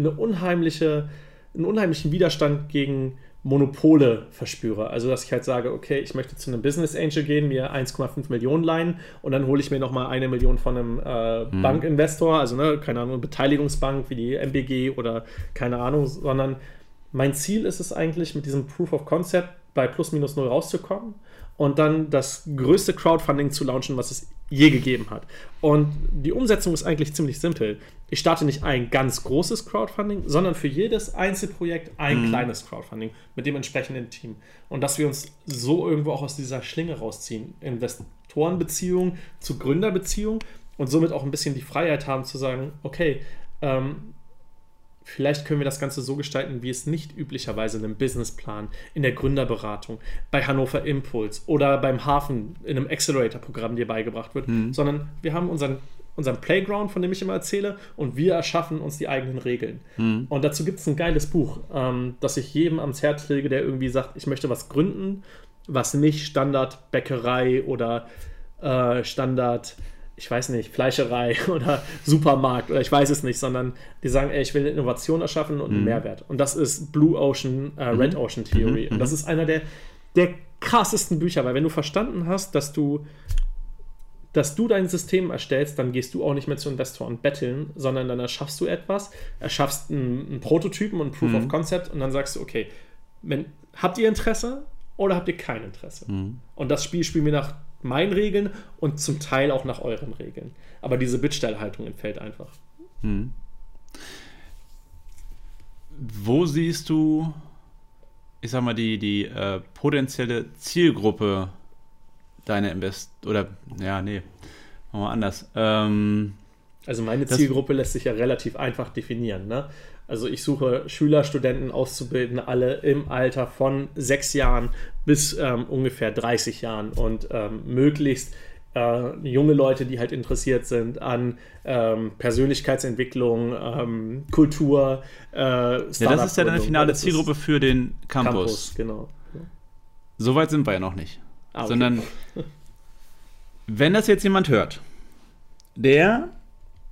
eine unheimliche, einen unheimlichen Widerstand gegen Monopole verspüre. Also, dass ich halt sage, okay, ich möchte zu einem Business Angel gehen, mir 1,5 Millionen leihen und dann hole ich mir nochmal eine Million von einem äh, mhm. Bankinvestor, also ne, keine Ahnung, Beteiligungsbank wie die MBG oder keine Ahnung, sondern mein Ziel ist es eigentlich, mit diesem Proof of Concept bei plus minus null rauszukommen und dann das größte Crowdfunding zu launchen, was es je gegeben hat. Und die Umsetzung ist eigentlich ziemlich simpel. Ich starte nicht ein ganz großes Crowdfunding, sondern für jedes Einzelprojekt ein mhm. kleines Crowdfunding mit dem entsprechenden Team. Und dass wir uns so irgendwo auch aus dieser Schlinge rausziehen. Investorenbeziehung zu Gründerbeziehung und somit auch ein bisschen die Freiheit haben zu sagen, okay, ähm, Vielleicht können wir das Ganze so gestalten, wie es nicht üblicherweise in einem Businessplan, in der Gründerberatung, bei Hannover Impuls oder beim Hafen in einem Accelerator-Programm dir beigebracht wird, mhm. sondern wir haben unseren, unseren Playground, von dem ich immer erzähle, und wir erschaffen uns die eigenen Regeln. Mhm. Und dazu gibt es ein geiles Buch, ähm, das ich jedem ans Herz lege, der irgendwie sagt, ich möchte was gründen, was nicht Standard Bäckerei oder äh, Standard ich weiß nicht, Fleischerei oder Supermarkt oder ich weiß es nicht, sondern die sagen, ey, ich will eine Innovation erschaffen und einen mhm. Mehrwert. Und das ist Blue Ocean, äh, Red mhm. Ocean Theory. Mhm. Und das ist einer der, der krassesten Bücher, weil wenn du verstanden hast, dass du dass du dein System erstellst, dann gehst du auch nicht mehr zu Investoren betteln, sondern dann erschaffst du etwas, erschaffst einen, einen Prototypen und Proof mhm. of Concept und dann sagst du, okay, wenn, habt ihr Interesse oder habt ihr kein Interesse? Mhm. Und das Spiel spielen wir nach meinen Regeln und zum Teil auch nach euren Regeln. Aber diese Bittstellhaltung entfällt einfach. Hm. Wo siehst du, ich sag mal, die, die äh, potenzielle Zielgruppe deiner Invest oder ja, nee, machen wir anders. Ähm, also meine Zielgruppe lässt sich ja relativ einfach definieren. Ne? Also ich suche Schüler, Studenten, Auszubildende, alle im Alter von sechs Jahren bis ähm, ungefähr 30 Jahren und ähm, möglichst äh, junge Leute, die halt interessiert sind an ähm, Persönlichkeitsentwicklung, ähm, Kultur, äh, Ja, das ist ja deine finale Zielgruppe für den Campus. Campus genau. So weit sind wir ja noch nicht. Ah, okay. Sondern wenn das jetzt jemand hört, der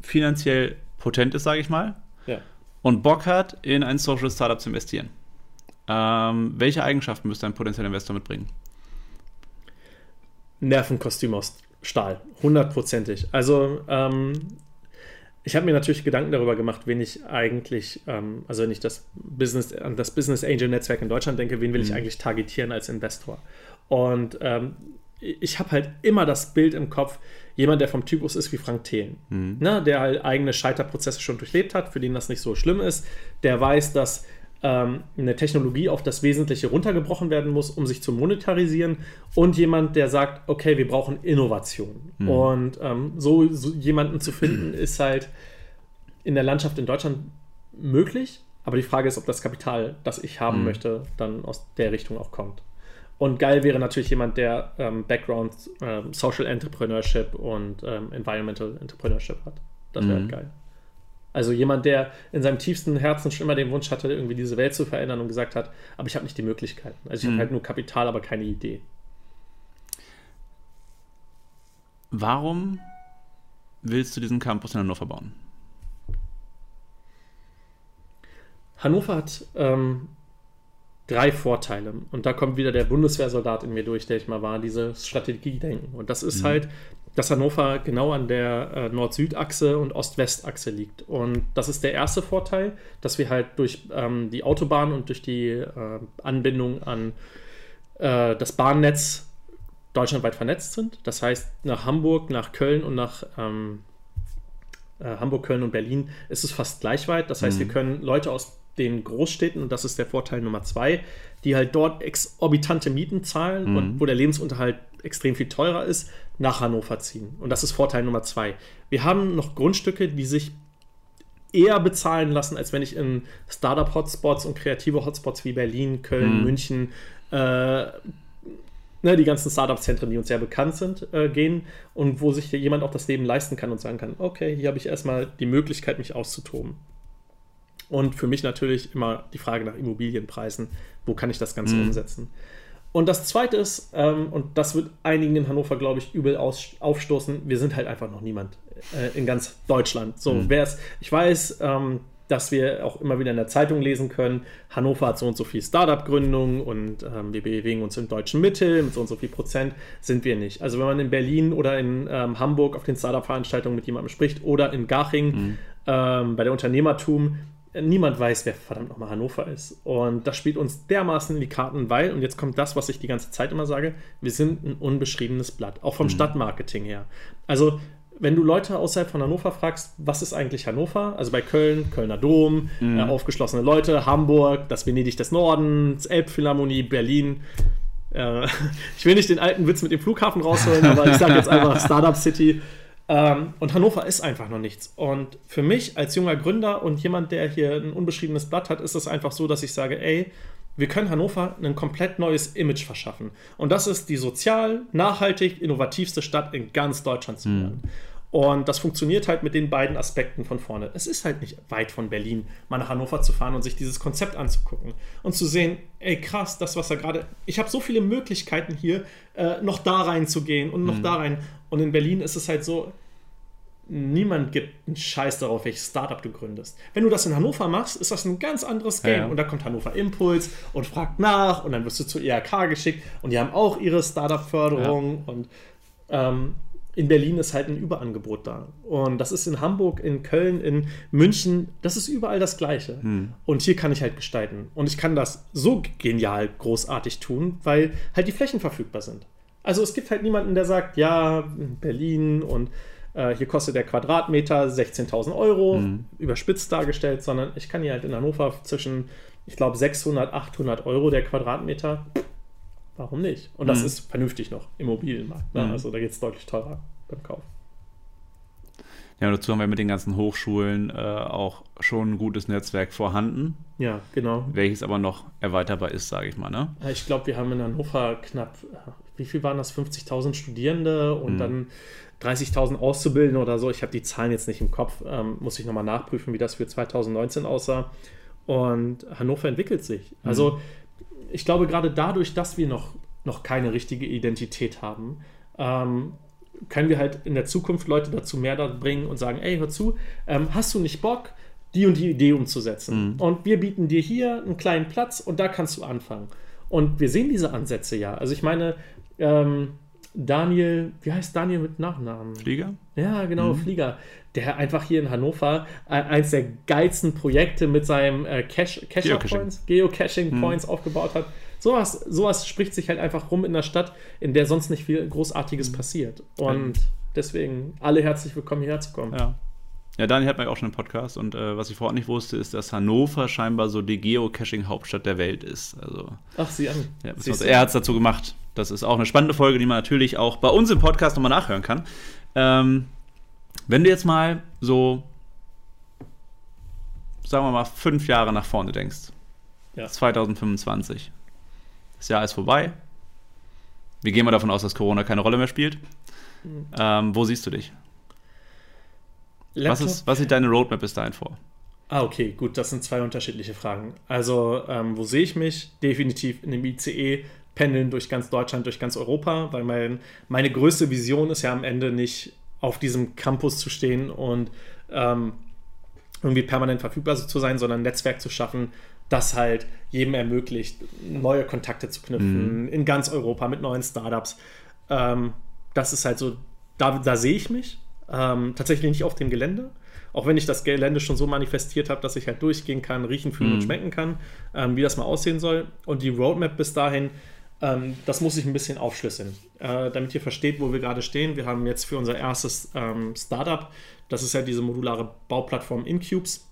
finanziell potent ist, sage ich mal, ja und Bock hat, in ein Social Startup zu investieren. Ähm, welche Eigenschaften müsste ein potenzieller Investor mitbringen? Nervenkostüm aus Stahl, hundertprozentig. Also ähm, ich habe mir natürlich Gedanken darüber gemacht, wen ich eigentlich, ähm, also wenn ich das Business, an das Business Angel Netzwerk in Deutschland denke, wen will ich mhm. eigentlich targetieren als Investor? Und ähm, ich habe halt immer das Bild im Kopf, jemand, der vom Typus ist wie Frank Thelen, mhm. ne, der halt eigene Scheiterprozesse schon durchlebt hat, für den das nicht so schlimm ist, der weiß, dass ähm, eine Technologie auf das Wesentliche runtergebrochen werden muss, um sich zu monetarisieren und jemand, der sagt, okay, wir brauchen Innovation. Mhm. Und ähm, so, so jemanden zu finden, ist halt in der Landschaft in Deutschland möglich, aber die Frage ist, ob das Kapital, das ich haben mhm. möchte, dann aus der Richtung auch kommt. Und geil wäre natürlich jemand, der ähm, Background ähm, Social Entrepreneurship und ähm, Environmental Entrepreneurship hat. Das wäre halt mhm. halt geil. Also jemand, der in seinem tiefsten Herzen schon immer den Wunsch hatte, irgendwie diese Welt zu verändern und gesagt hat, aber ich habe nicht die Möglichkeiten. Also ich mhm. habe halt nur Kapital, aber keine Idee. Warum willst du diesen Campus in Hannover bauen? Hannover hat ähm, drei Vorteile. Und da kommt wieder der Bundeswehrsoldat in mir durch, der ich mal war, dieses Strategiedenken. Und das ist mhm. halt, dass Hannover genau an der äh, Nord-Süd-Achse und Ost-West-Achse liegt. Und das ist der erste Vorteil, dass wir halt durch ähm, die Autobahn und durch die äh, Anbindung an äh, das Bahnnetz deutschlandweit vernetzt sind. Das heißt, nach Hamburg, nach Köln und nach ähm, äh, Hamburg, Köln und Berlin ist es fast gleich weit. Das heißt, wir können Leute aus den Großstädten, und das ist der Vorteil Nummer zwei, die halt dort exorbitante Mieten zahlen und wo der Lebensunterhalt extrem viel teurer ist, nach Hannover ziehen. Und das ist Vorteil Nummer zwei. Wir haben noch Grundstücke, die sich eher bezahlen lassen, als wenn ich in Startup-Hotspots und kreative Hotspots wie Berlin, Köln, München, äh, ne, die ganzen Startup-Zentren, die uns sehr bekannt sind, äh, gehen und wo sich jemand auch das Leben leisten kann und sagen kann, okay, hier habe ich erstmal die Möglichkeit, mich auszutoben. Und für mich natürlich immer die Frage nach Immobilienpreisen, wo kann ich das Ganze umsetzen. Und das Zweite ist, ähm, und das wird einigen in Hannover, glaube ich, übel aufstoßen, wir sind halt einfach noch niemand äh, in ganz Deutschland. So, wer es, ich weiß, ähm, dass wir auch immer wieder in der Zeitung lesen können, Hannover hat so und so viel Startup-Gründungen und ähm, wir bewegen uns im deutschen Mittel mit so und so viel Prozent, sind wir nicht. Also wenn man in Berlin oder in ähm, Hamburg auf den Startup-Veranstaltungen mit jemandem spricht oder in Garching ähm, bei der Unternehmertum, niemand weiß, wer verdammt nochmal Hannover ist. Und das spielt uns dermaßen in die Karten, weil, und jetzt kommt das, was ich die ganze Zeit immer sage, wir sind ein unbeschriebenes Blatt, auch vom Stadtmarketing her. Also, wenn du Leute außerhalb von Hannover fragst, was ist eigentlich Hannover? Also bei Köln, Kölner Dom, äh, aufgeschlossene Leute, Hamburg, das Venedig des Nordens, Elbphilharmonie, Berlin. Äh, ich will nicht den alten Witz mit dem Flughafen rausholen, aber ich sage jetzt einfach Startup City. Ähm, und Hannover ist einfach noch nichts. Und für mich als junger Gründer und jemand, der hier ein unbeschriebenes Blatt hat, ist es einfach so, dass ich sage, ey, wir können Hannover ein komplett neues Image verschaffen. Und das ist die sozial, nachhaltig, innovativste Stadt in ganz Deutschland zu werden. Und das funktioniert halt mit den beiden Aspekten von vorne. Es ist halt nicht weit von Berlin, mal nach Hannover zu fahren und sich dieses Konzept anzugucken und zu sehen, ey krass, das, was da gerade. Ich habe so viele Möglichkeiten hier, äh, noch da reinzugehen und noch da rein. Und in Berlin ist es halt so, niemand gibt einen Scheiß darauf, welches Startup du gründest. Wenn du das in Hannover machst, ist das ein ganz anderes Game. ja. Und da kommt Hannover Impuls und fragt nach und dann wirst du zur IHK geschickt und die haben auch ihre Startup-Förderung und ähm, in Berlin ist halt ein Überangebot da. Und das ist in Hamburg, in Köln, in München, das ist überall das Gleiche. Und hier kann ich halt gestalten. Und ich kann das so genial großartig tun, weil halt die Flächen verfügbar sind. Also es gibt halt niemanden, der sagt, ja, Berlin und äh, hier kostet der Quadratmeter 16.000 Euro, überspitzt dargestellt, sondern ich kann hier halt in Hannover zwischen, ich glaube, 600, 800 Euro der Quadratmeter. Warum nicht? Und das ist vernünftig noch, Immobilienmarkt. Ne? Also da geht es deutlich teurer beim Kauf. Ja, und dazu haben wir mit den ganzen Hochschulen äh, auch schon ein gutes Netzwerk vorhanden, Ja, genau. welches aber noch erweiterbar ist, sage ich mal. Ne? Ich glaube, wir haben in Hannover knapp, äh, wie viel waren das? 50.000 Studierende und dann 30.000 Auszubildende oder so. Ich habe die Zahlen jetzt nicht im Kopf, ähm, muss ich nochmal nachprüfen, wie das für 2019 aussah. Und Hannover entwickelt sich. Also ich glaube, gerade dadurch, dass wir noch, noch keine richtige Identität haben, ähm, können wir halt in der Zukunft Leute dazu mehr da bringen und sagen, ey, hör zu, ähm, hast du nicht Bock, die und die Idee umzusetzen? Und wir bieten dir hier einen kleinen Platz und da kannst du anfangen. Und wir sehen diese Ansätze ja. Also ich meine, ähm, Daniel, wie heißt Daniel mit Nachnamen? Flieger? Ja, genau, Flieger. Der einfach hier in Hannover äh, eins der geilsten Projekte mit seinem äh, Cache, Cacher Geocaching. Points, Geocaching Points aufgebaut hat. Sowas, sowas spricht sich halt einfach rum in der Stadt, in der sonst nicht viel Großartiges passiert. Und deswegen alle herzlich willkommen hierher zu kommen. Ja. Ja, Daniel hat mir auch schon einen Podcast und äh, was ich vorher nicht wusste, ist, dass Hannover scheinbar so die Geocaching-Hauptstadt der Welt ist. Also, Ach, sieh an. ja, er hat es dazu gemacht. Das ist auch eine spannende Folge, die man natürlich auch bei uns im Podcast nochmal nachhören kann. Ähm, wenn du jetzt mal so, sagen wir mal, fünf Jahre nach vorne denkst, Ja. 2025, das Jahr ist vorbei. Wir gehen mal davon aus, dass Corona keine Rolle mehr spielt. Mhm. Ähm, wo siehst du dich? Was, Laptop? ist, was sieht deine Roadmap bis dahin vor? Ah, okay, gut, das sind zwei unterschiedliche Fragen. Also, ähm, wo sehe ich mich? Definitiv in dem ICE, pendeln durch ganz Deutschland, durch ganz Europa, weil mein, meine größte Vision ist ja am Ende nicht auf diesem Campus zu stehen und ähm, irgendwie permanent verfügbar zu sein, sondern ein Netzwerk zu schaffen, das halt jedem ermöglicht, neue Kontakte zu knüpfen in ganz Europa mit neuen Startups. Ähm, das ist halt so da, da sehe ich mich. Ähm, tatsächlich nicht auf dem Gelände. Auch wenn ich das Gelände schon so manifestiert habe, dass ich halt durchgehen kann, riechen, fühlen und schmecken kann, ähm, wie das mal aussehen soll. Und die Roadmap bis dahin, ähm, das muss ich ein bisschen aufschlüsseln, äh, damit ihr versteht, wo wir gerade stehen. Wir haben jetzt für unser erstes ähm, Startup, das ist ja diese modulare Bauplattform Incubes,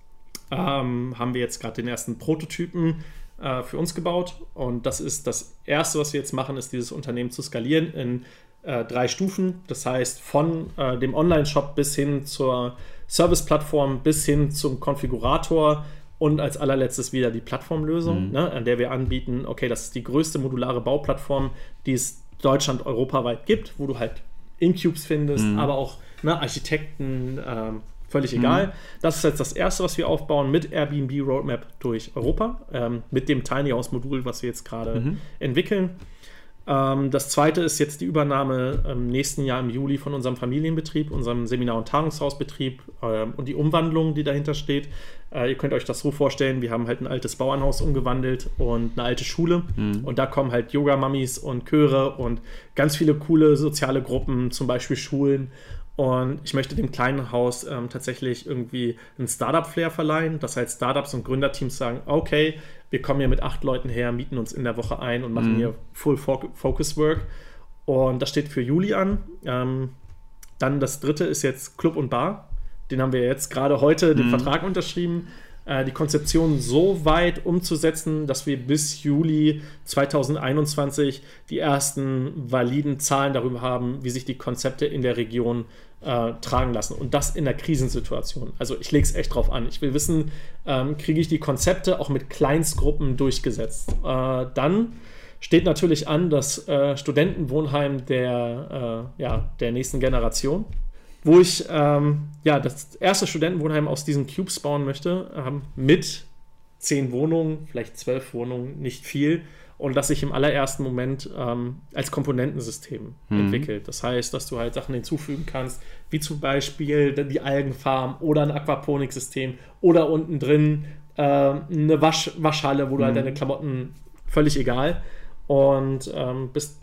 ähm, haben wir jetzt gerade den ersten Prototypen äh, für uns gebaut. Und das ist das Erste, was wir jetzt machen, ist dieses Unternehmen zu skalieren in äh, drei Stufen. Das heißt, von äh, dem Online-Shop bis hin zur Service-Plattform, bis hin zum Konfigurator und als allerletztes wieder die Plattformlösung, Mhm. ne, an der wir anbieten, okay, das ist die größte modulare Bauplattform, die es Deutschland europaweit gibt, wo du halt Incubes findest, Mhm. aber auch ne, Architekten, ähm, völlig egal. Das ist jetzt das erste, was wir aufbauen mit Airbnb Roadmap durch Europa, ähm, mit dem Tiny House Modul, was wir jetzt gerade Mhm. entwickeln. Ähm, das zweite ist jetzt die Übernahme im nächsten Jahr im Juli von unserem Familienbetrieb, unserem Seminar- und Tagungshausbetrieb ähm, und die Umwandlung, die dahinter steht. Äh, ihr könnt euch das so vorstellen, wir haben halt ein altes Bauernhaus umgewandelt und eine alte Schule. Und da kommen halt Yoga-Mammis und Chöre und ganz viele coole soziale Gruppen, zum Beispiel Schulen. Und ich möchte dem kleinen Haus ähm, tatsächlich irgendwie einen Startup-Flair verleihen, dass halt Startups und Gründerteams sagen, okay, wir kommen hier mit acht Leuten her, mieten uns in der Woche ein und machen hier Full Fo- Focus Work. Und das steht für Juli an. Ähm, dann das dritte ist jetzt Club und Bar. Den haben wir jetzt gerade heute den Vertrag unterschrieben. Äh, die Konzeption so weit umzusetzen, dass wir bis Juli 2021 die ersten validen Zahlen darüber haben, wie sich die Konzepte in der Region äh, tragen lassen. Und das in der Krisensituation. Also ich lege es echt drauf an. Ich will wissen, ähm, kriege ich die Konzepte auch mit Kleinstgruppen durchgesetzt. Äh, dann steht natürlich an das äh, Studentenwohnheim der, äh, ja, der nächsten Generation, wo ich ähm, ja, das erste Studentenwohnheim aus diesen Cubes bauen möchte, mit zehn Wohnungen, vielleicht zwölf Wohnungen, nicht viel. Und das sich im allerersten Moment ähm, als Komponentensystem entwickelt. Das heißt, dass du halt Sachen hinzufügen kannst, wie zum Beispiel die Algenfarm oder ein Aquaponiksystem oder unten drin äh, eine Wasch Waschhalle, wo du halt deine Klamotten völlig egal. Und ähm, bis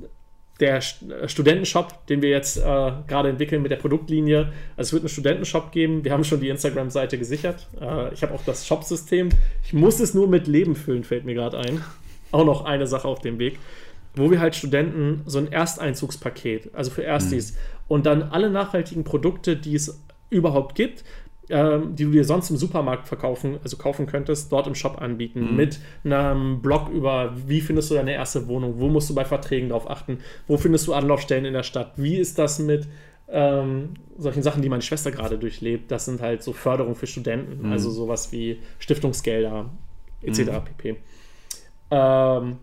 der St- Studentenshop, den wir jetzt äh, gerade entwickeln mit der Produktlinie. Also es wird einen Studentenshop geben. Wir haben schon die Instagram-Seite gesichert. Äh, ich habe auch das Shop-System. Ich muss es nur mit Leben füllen, fällt mir gerade ein. Auch noch eine Sache auf dem Weg. Wo wir halt Studenten so ein Ersteinzugspaket, also für Erstis, und dann alle nachhaltigen Produkte, die es überhaupt gibt, ähm, die du dir sonst im Supermarkt verkaufen, also kaufen könntest, dort im Shop anbieten. Mit einem Blog über, wie findest du deine erste Wohnung, wo musst du bei Verträgen drauf achten, wo findest du Anlaufstellen in der Stadt, wie ist das mit ähm, solchen Sachen, die meine Schwester gerade durchlebt. Das sind halt so Förderungen für Studenten, also sowas wie Stiftungsgelder etc. pp. Ähm,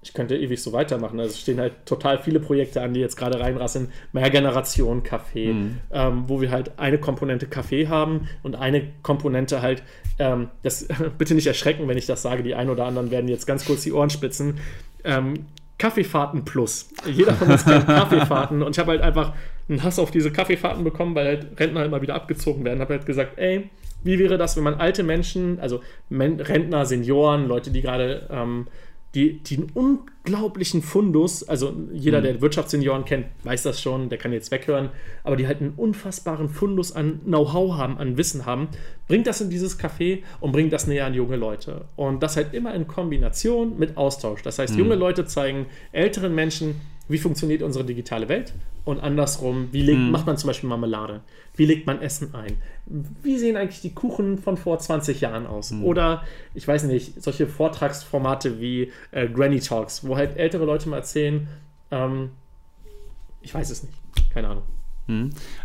ich könnte ewig so weitermachen. Also es stehen halt total viele Projekte an, die jetzt gerade reinrasseln. Mehr Generation Kaffee, ähm, wo wir halt eine Komponente Kaffee haben und eine Komponente halt, ähm, das bitte nicht erschrecken, wenn ich das sage, die ein oder anderen werden jetzt ganz kurz die Ohren spitzen. Ähm, Kaffeefahrten plus. Jeder von uns kennt Kaffeefahrten und ich habe halt einfach einen Hass auf diese Kaffeefahrten bekommen, weil halt Rentner immer wieder abgezogen werden. Habe halt gesagt, ey, wie wäre das, wenn man alte Menschen, also Rentner, Senioren, Leute, die gerade ähm, die, die einen unglaublichen Fundus, also jeder, der Wirtschaftssenioren kennt, weiß das schon, der kann jetzt weghören, aber die halt einen unfassbaren Fundus an Know-how haben, an Wissen haben, bringt das in dieses Café und bringt das näher an junge Leute. Und das halt immer in Kombination mit Austausch. Das heißt, junge Leute zeigen älteren Menschen, wie funktioniert unsere digitale Welt und andersrum, wie legt, macht man zum Beispiel Marmelade, wie legt man Essen ein, wie sehen eigentlich die Kuchen von vor 20 Jahren aus oder ich weiß nicht, solche Vortragsformate wie äh, Granny Talks, wo halt ältere Leute mal erzählen, ähm, ich weiß es nicht, keine Ahnung.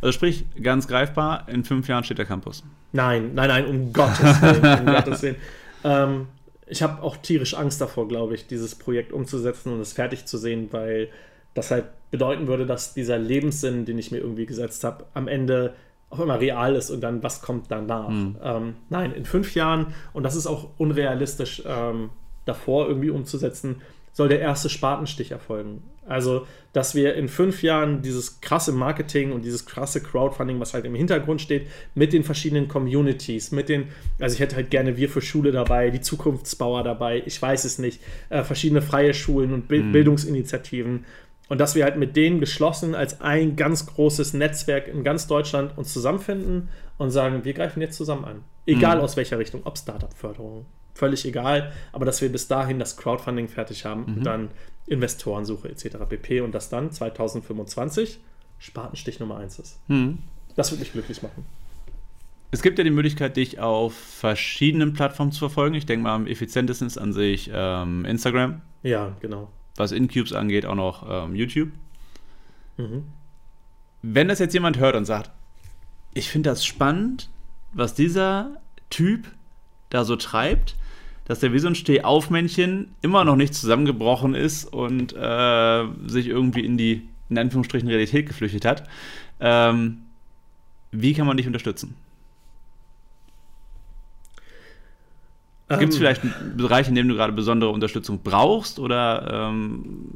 Also sprich, ganz greifbar, in fünf Jahren steht der Campus. Nein, nein, nein, um Gottes Willen. Um Gottes Willen. Ähm, ich habe auch tierisch Angst davor, glaube ich, dieses Projekt umzusetzen und es fertig zu sehen, weil das halt bedeuten würde, dass dieser Lebenssinn, den ich mir irgendwie gesetzt habe, am Ende auf einmal real ist und dann, was kommt danach? Ähm, nein, in fünf Jahren, und das ist auch unrealistisch ähm, davor irgendwie umzusetzen, soll der erste Spatenstich erfolgen. Also, dass wir in fünf Jahren dieses krasse Marketing und dieses krasse Crowdfunding, was halt im Hintergrund steht, mit den verschiedenen Communities, mit den, also ich hätte halt gerne wir für Schule dabei, die Zukunftsbauer dabei, ich weiß es nicht, äh, verschiedene freie Schulen und Bild Bildungsinitiativen, Und dass wir halt mit denen geschlossen als ein ganz großes Netzwerk in ganz Deutschland uns zusammenfinden und sagen, wir greifen jetzt zusammen an. Egal aus welcher Richtung, ob Startup-Förderung, völlig egal, aber dass wir bis dahin das Crowdfunding fertig haben und dann Investorensuche etc. pp. Und das dann 2025 Spatenstich Nummer 1 ist. Das würde mich glücklich machen. Es gibt ja die Möglichkeit, dich auf verschiedenen Plattformen zu verfolgen. Ich denke mal, am effizientesten ist an sich ähm, Instagram. Ja, genau. Was Incubes angeht, auch noch ähm, YouTube. Wenn das jetzt jemand hört und sagt, ich finde das spannend, was dieser Typ da so treibt, dass der wie so ein Stehaufmännchen immer noch nicht zusammengebrochen ist und äh, sich irgendwie in die, in Anführungsstrichen, Realität geflüchtet hat. Ähm, wie kann man dich unterstützen? Gibt es Ähm, vielleicht einen Bereich, in dem du gerade besondere Unterstützung brauchst? Oder ähm,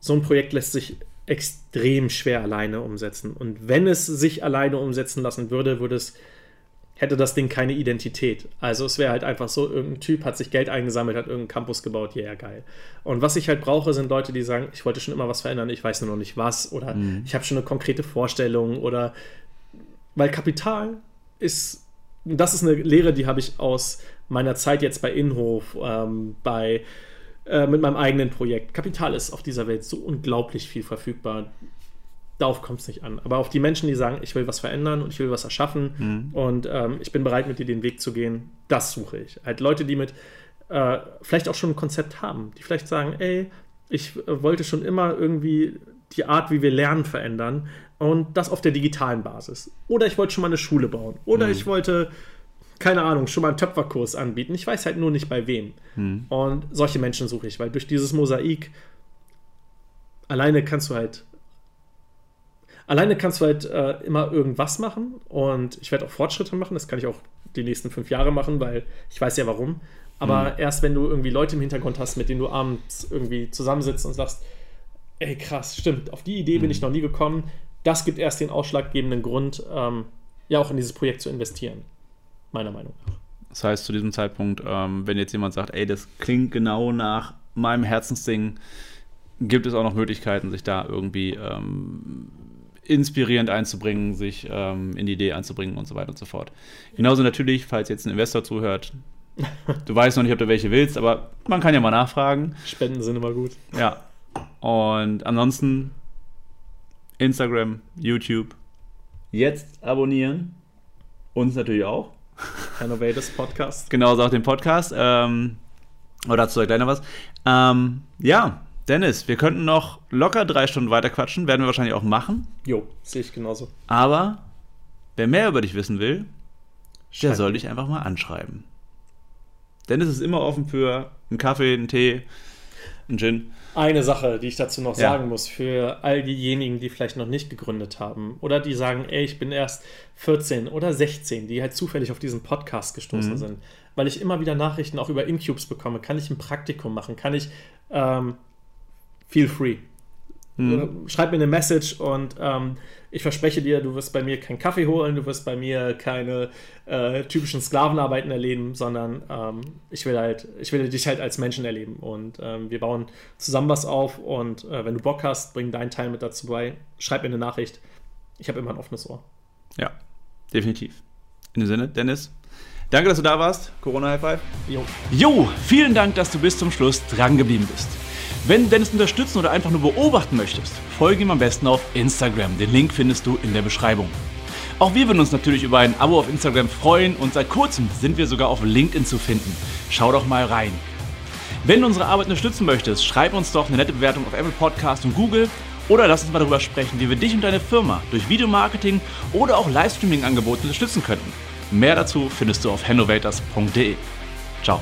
so ein Projekt lässt sich extrem schwer alleine umsetzen. Und wenn es sich alleine umsetzen lassen würde, würde es, hätte das Ding keine Identität. Also es wäre halt einfach so, irgendein Typ hat sich Geld eingesammelt, hat irgendeinen Campus gebaut, ja, yeah, geil. Und was ich halt brauche, sind Leute, die sagen, ich wollte schon immer was verändern, ich weiß nur noch nicht was oder ich habe schon eine konkrete Vorstellung oder weil Kapital ist, das ist eine Lehre, die habe ich aus meiner Zeit jetzt bei Inhof, ähm, bei äh, mit meinem eigenen Projekt. Kapital ist auf dieser Welt so unglaublich viel verfügbar. Darauf kommt es nicht an. Aber auf die Menschen, die sagen, ich will was verändern und ich will was erschaffen und ähm, ich bin bereit, mit dir den Weg zu gehen, das suche ich. Halt Leute, die mit äh, vielleicht auch schon ein Konzept haben, die vielleicht sagen, ey, ich äh, wollte schon immer irgendwie die Art, wie wir lernen, verändern und das auf der digitalen Basis. Oder ich wollte schon mal eine Schule bauen. Oder ich wollte, keine Ahnung, schon mal einen Töpferkurs anbieten. Ich weiß halt nur nicht bei wem. Und solche Menschen suche ich, weil durch dieses Mosaik alleine kannst du halt alleine kannst du halt äh, immer irgendwas machen und ich werde auch Fortschritte machen. Das kann ich auch die nächsten fünf Jahre machen, weil ich weiß ja warum. Aber erst wenn du irgendwie Leute im Hintergrund hast, mit denen du abends irgendwie zusammensitzt und sagst, ey krass, stimmt, auf die Idee bin ich noch nie gekommen. Das gibt erst den ausschlaggebenden Grund, ähm, ja auch in dieses Projekt zu investieren. Meiner Meinung nach. das heißt, zu diesem Zeitpunkt, ähm, wenn jetzt jemand sagt, ey, das klingt genau nach meinem Herzensding, gibt es auch noch Möglichkeiten, sich da irgendwie ähm, inspirierend einzubringen, sich ähm, in die Idee einzubringen und so weiter und so fort. Genauso natürlich, falls jetzt ein Investor zuhört, du weißt noch nicht, ob du welche willst, aber man kann ja mal nachfragen. Spenden sind immer gut. Ja. Und ansonsten Instagram, YouTube. Jetzt abonnieren. Uns natürlich auch. Innovators Podcast. Genauso auch den Podcast. Ähm, oder dazu gleich noch was. Ähm, ja, Dennis, wir könnten noch locker drei Stunden weiter quatschen. Werden wir wahrscheinlich auch machen. Jo, sehe ich genauso. Aber wer mehr über dich wissen will, der Schreibt soll dich einfach mal anschreiben. Dennis ist immer offen für einen Kaffee, einen Tee, einen Gin. Eine Sache, die ich dazu noch Ja. sagen muss, für all diejenigen, die vielleicht noch nicht gegründet haben oder die sagen, ey, ich bin erst 14 oder 16, die halt zufällig auf diesen Podcast gestoßen sind, weil ich immer wieder Nachrichten auch über Incubes bekomme, kann ich ein Praktikum machen, kann ich, ähm, feel free. Oder Schreib mir eine Message und ähm, ich verspreche dir, du wirst bei mir keinen Kaffee holen, du wirst bei mir keine äh, typischen Sklavenarbeiten erleben, sondern ähm, ich will halt, ich will dich halt als Menschen erleben und ähm, wir bauen zusammen was auf und äh, wenn du Bock hast, bring deinen Teil mit dazu bei, schreib mir eine Nachricht. Ich habe immer ein offenes Ohr. Ja, definitiv. In dem Sinne, Dennis, danke, dass du da warst. Corona High Five. Jo. Jo, vielen Dank, dass du bis zum Schluss dran geblieben bist. Wenn du Dennis unterstützen oder einfach nur beobachten möchtest, folge ihm am besten auf Instagram. Den Link findest du in der Beschreibung. Auch wir würden uns natürlich über ein Abo auf Instagram freuen und seit kurzem sind wir sogar auf LinkedIn zu finden. Schau doch mal rein. Wenn du unsere Arbeit unterstützen möchtest, schreib uns doch eine nette Bewertung auf Apple Podcast und Google oder lass uns mal darüber sprechen, wie wir dich und deine Firma durch Videomarketing oder auch Livestreaming-Angebote unterstützen könnten. Mehr dazu findest du auf hannovators.de. Ciao.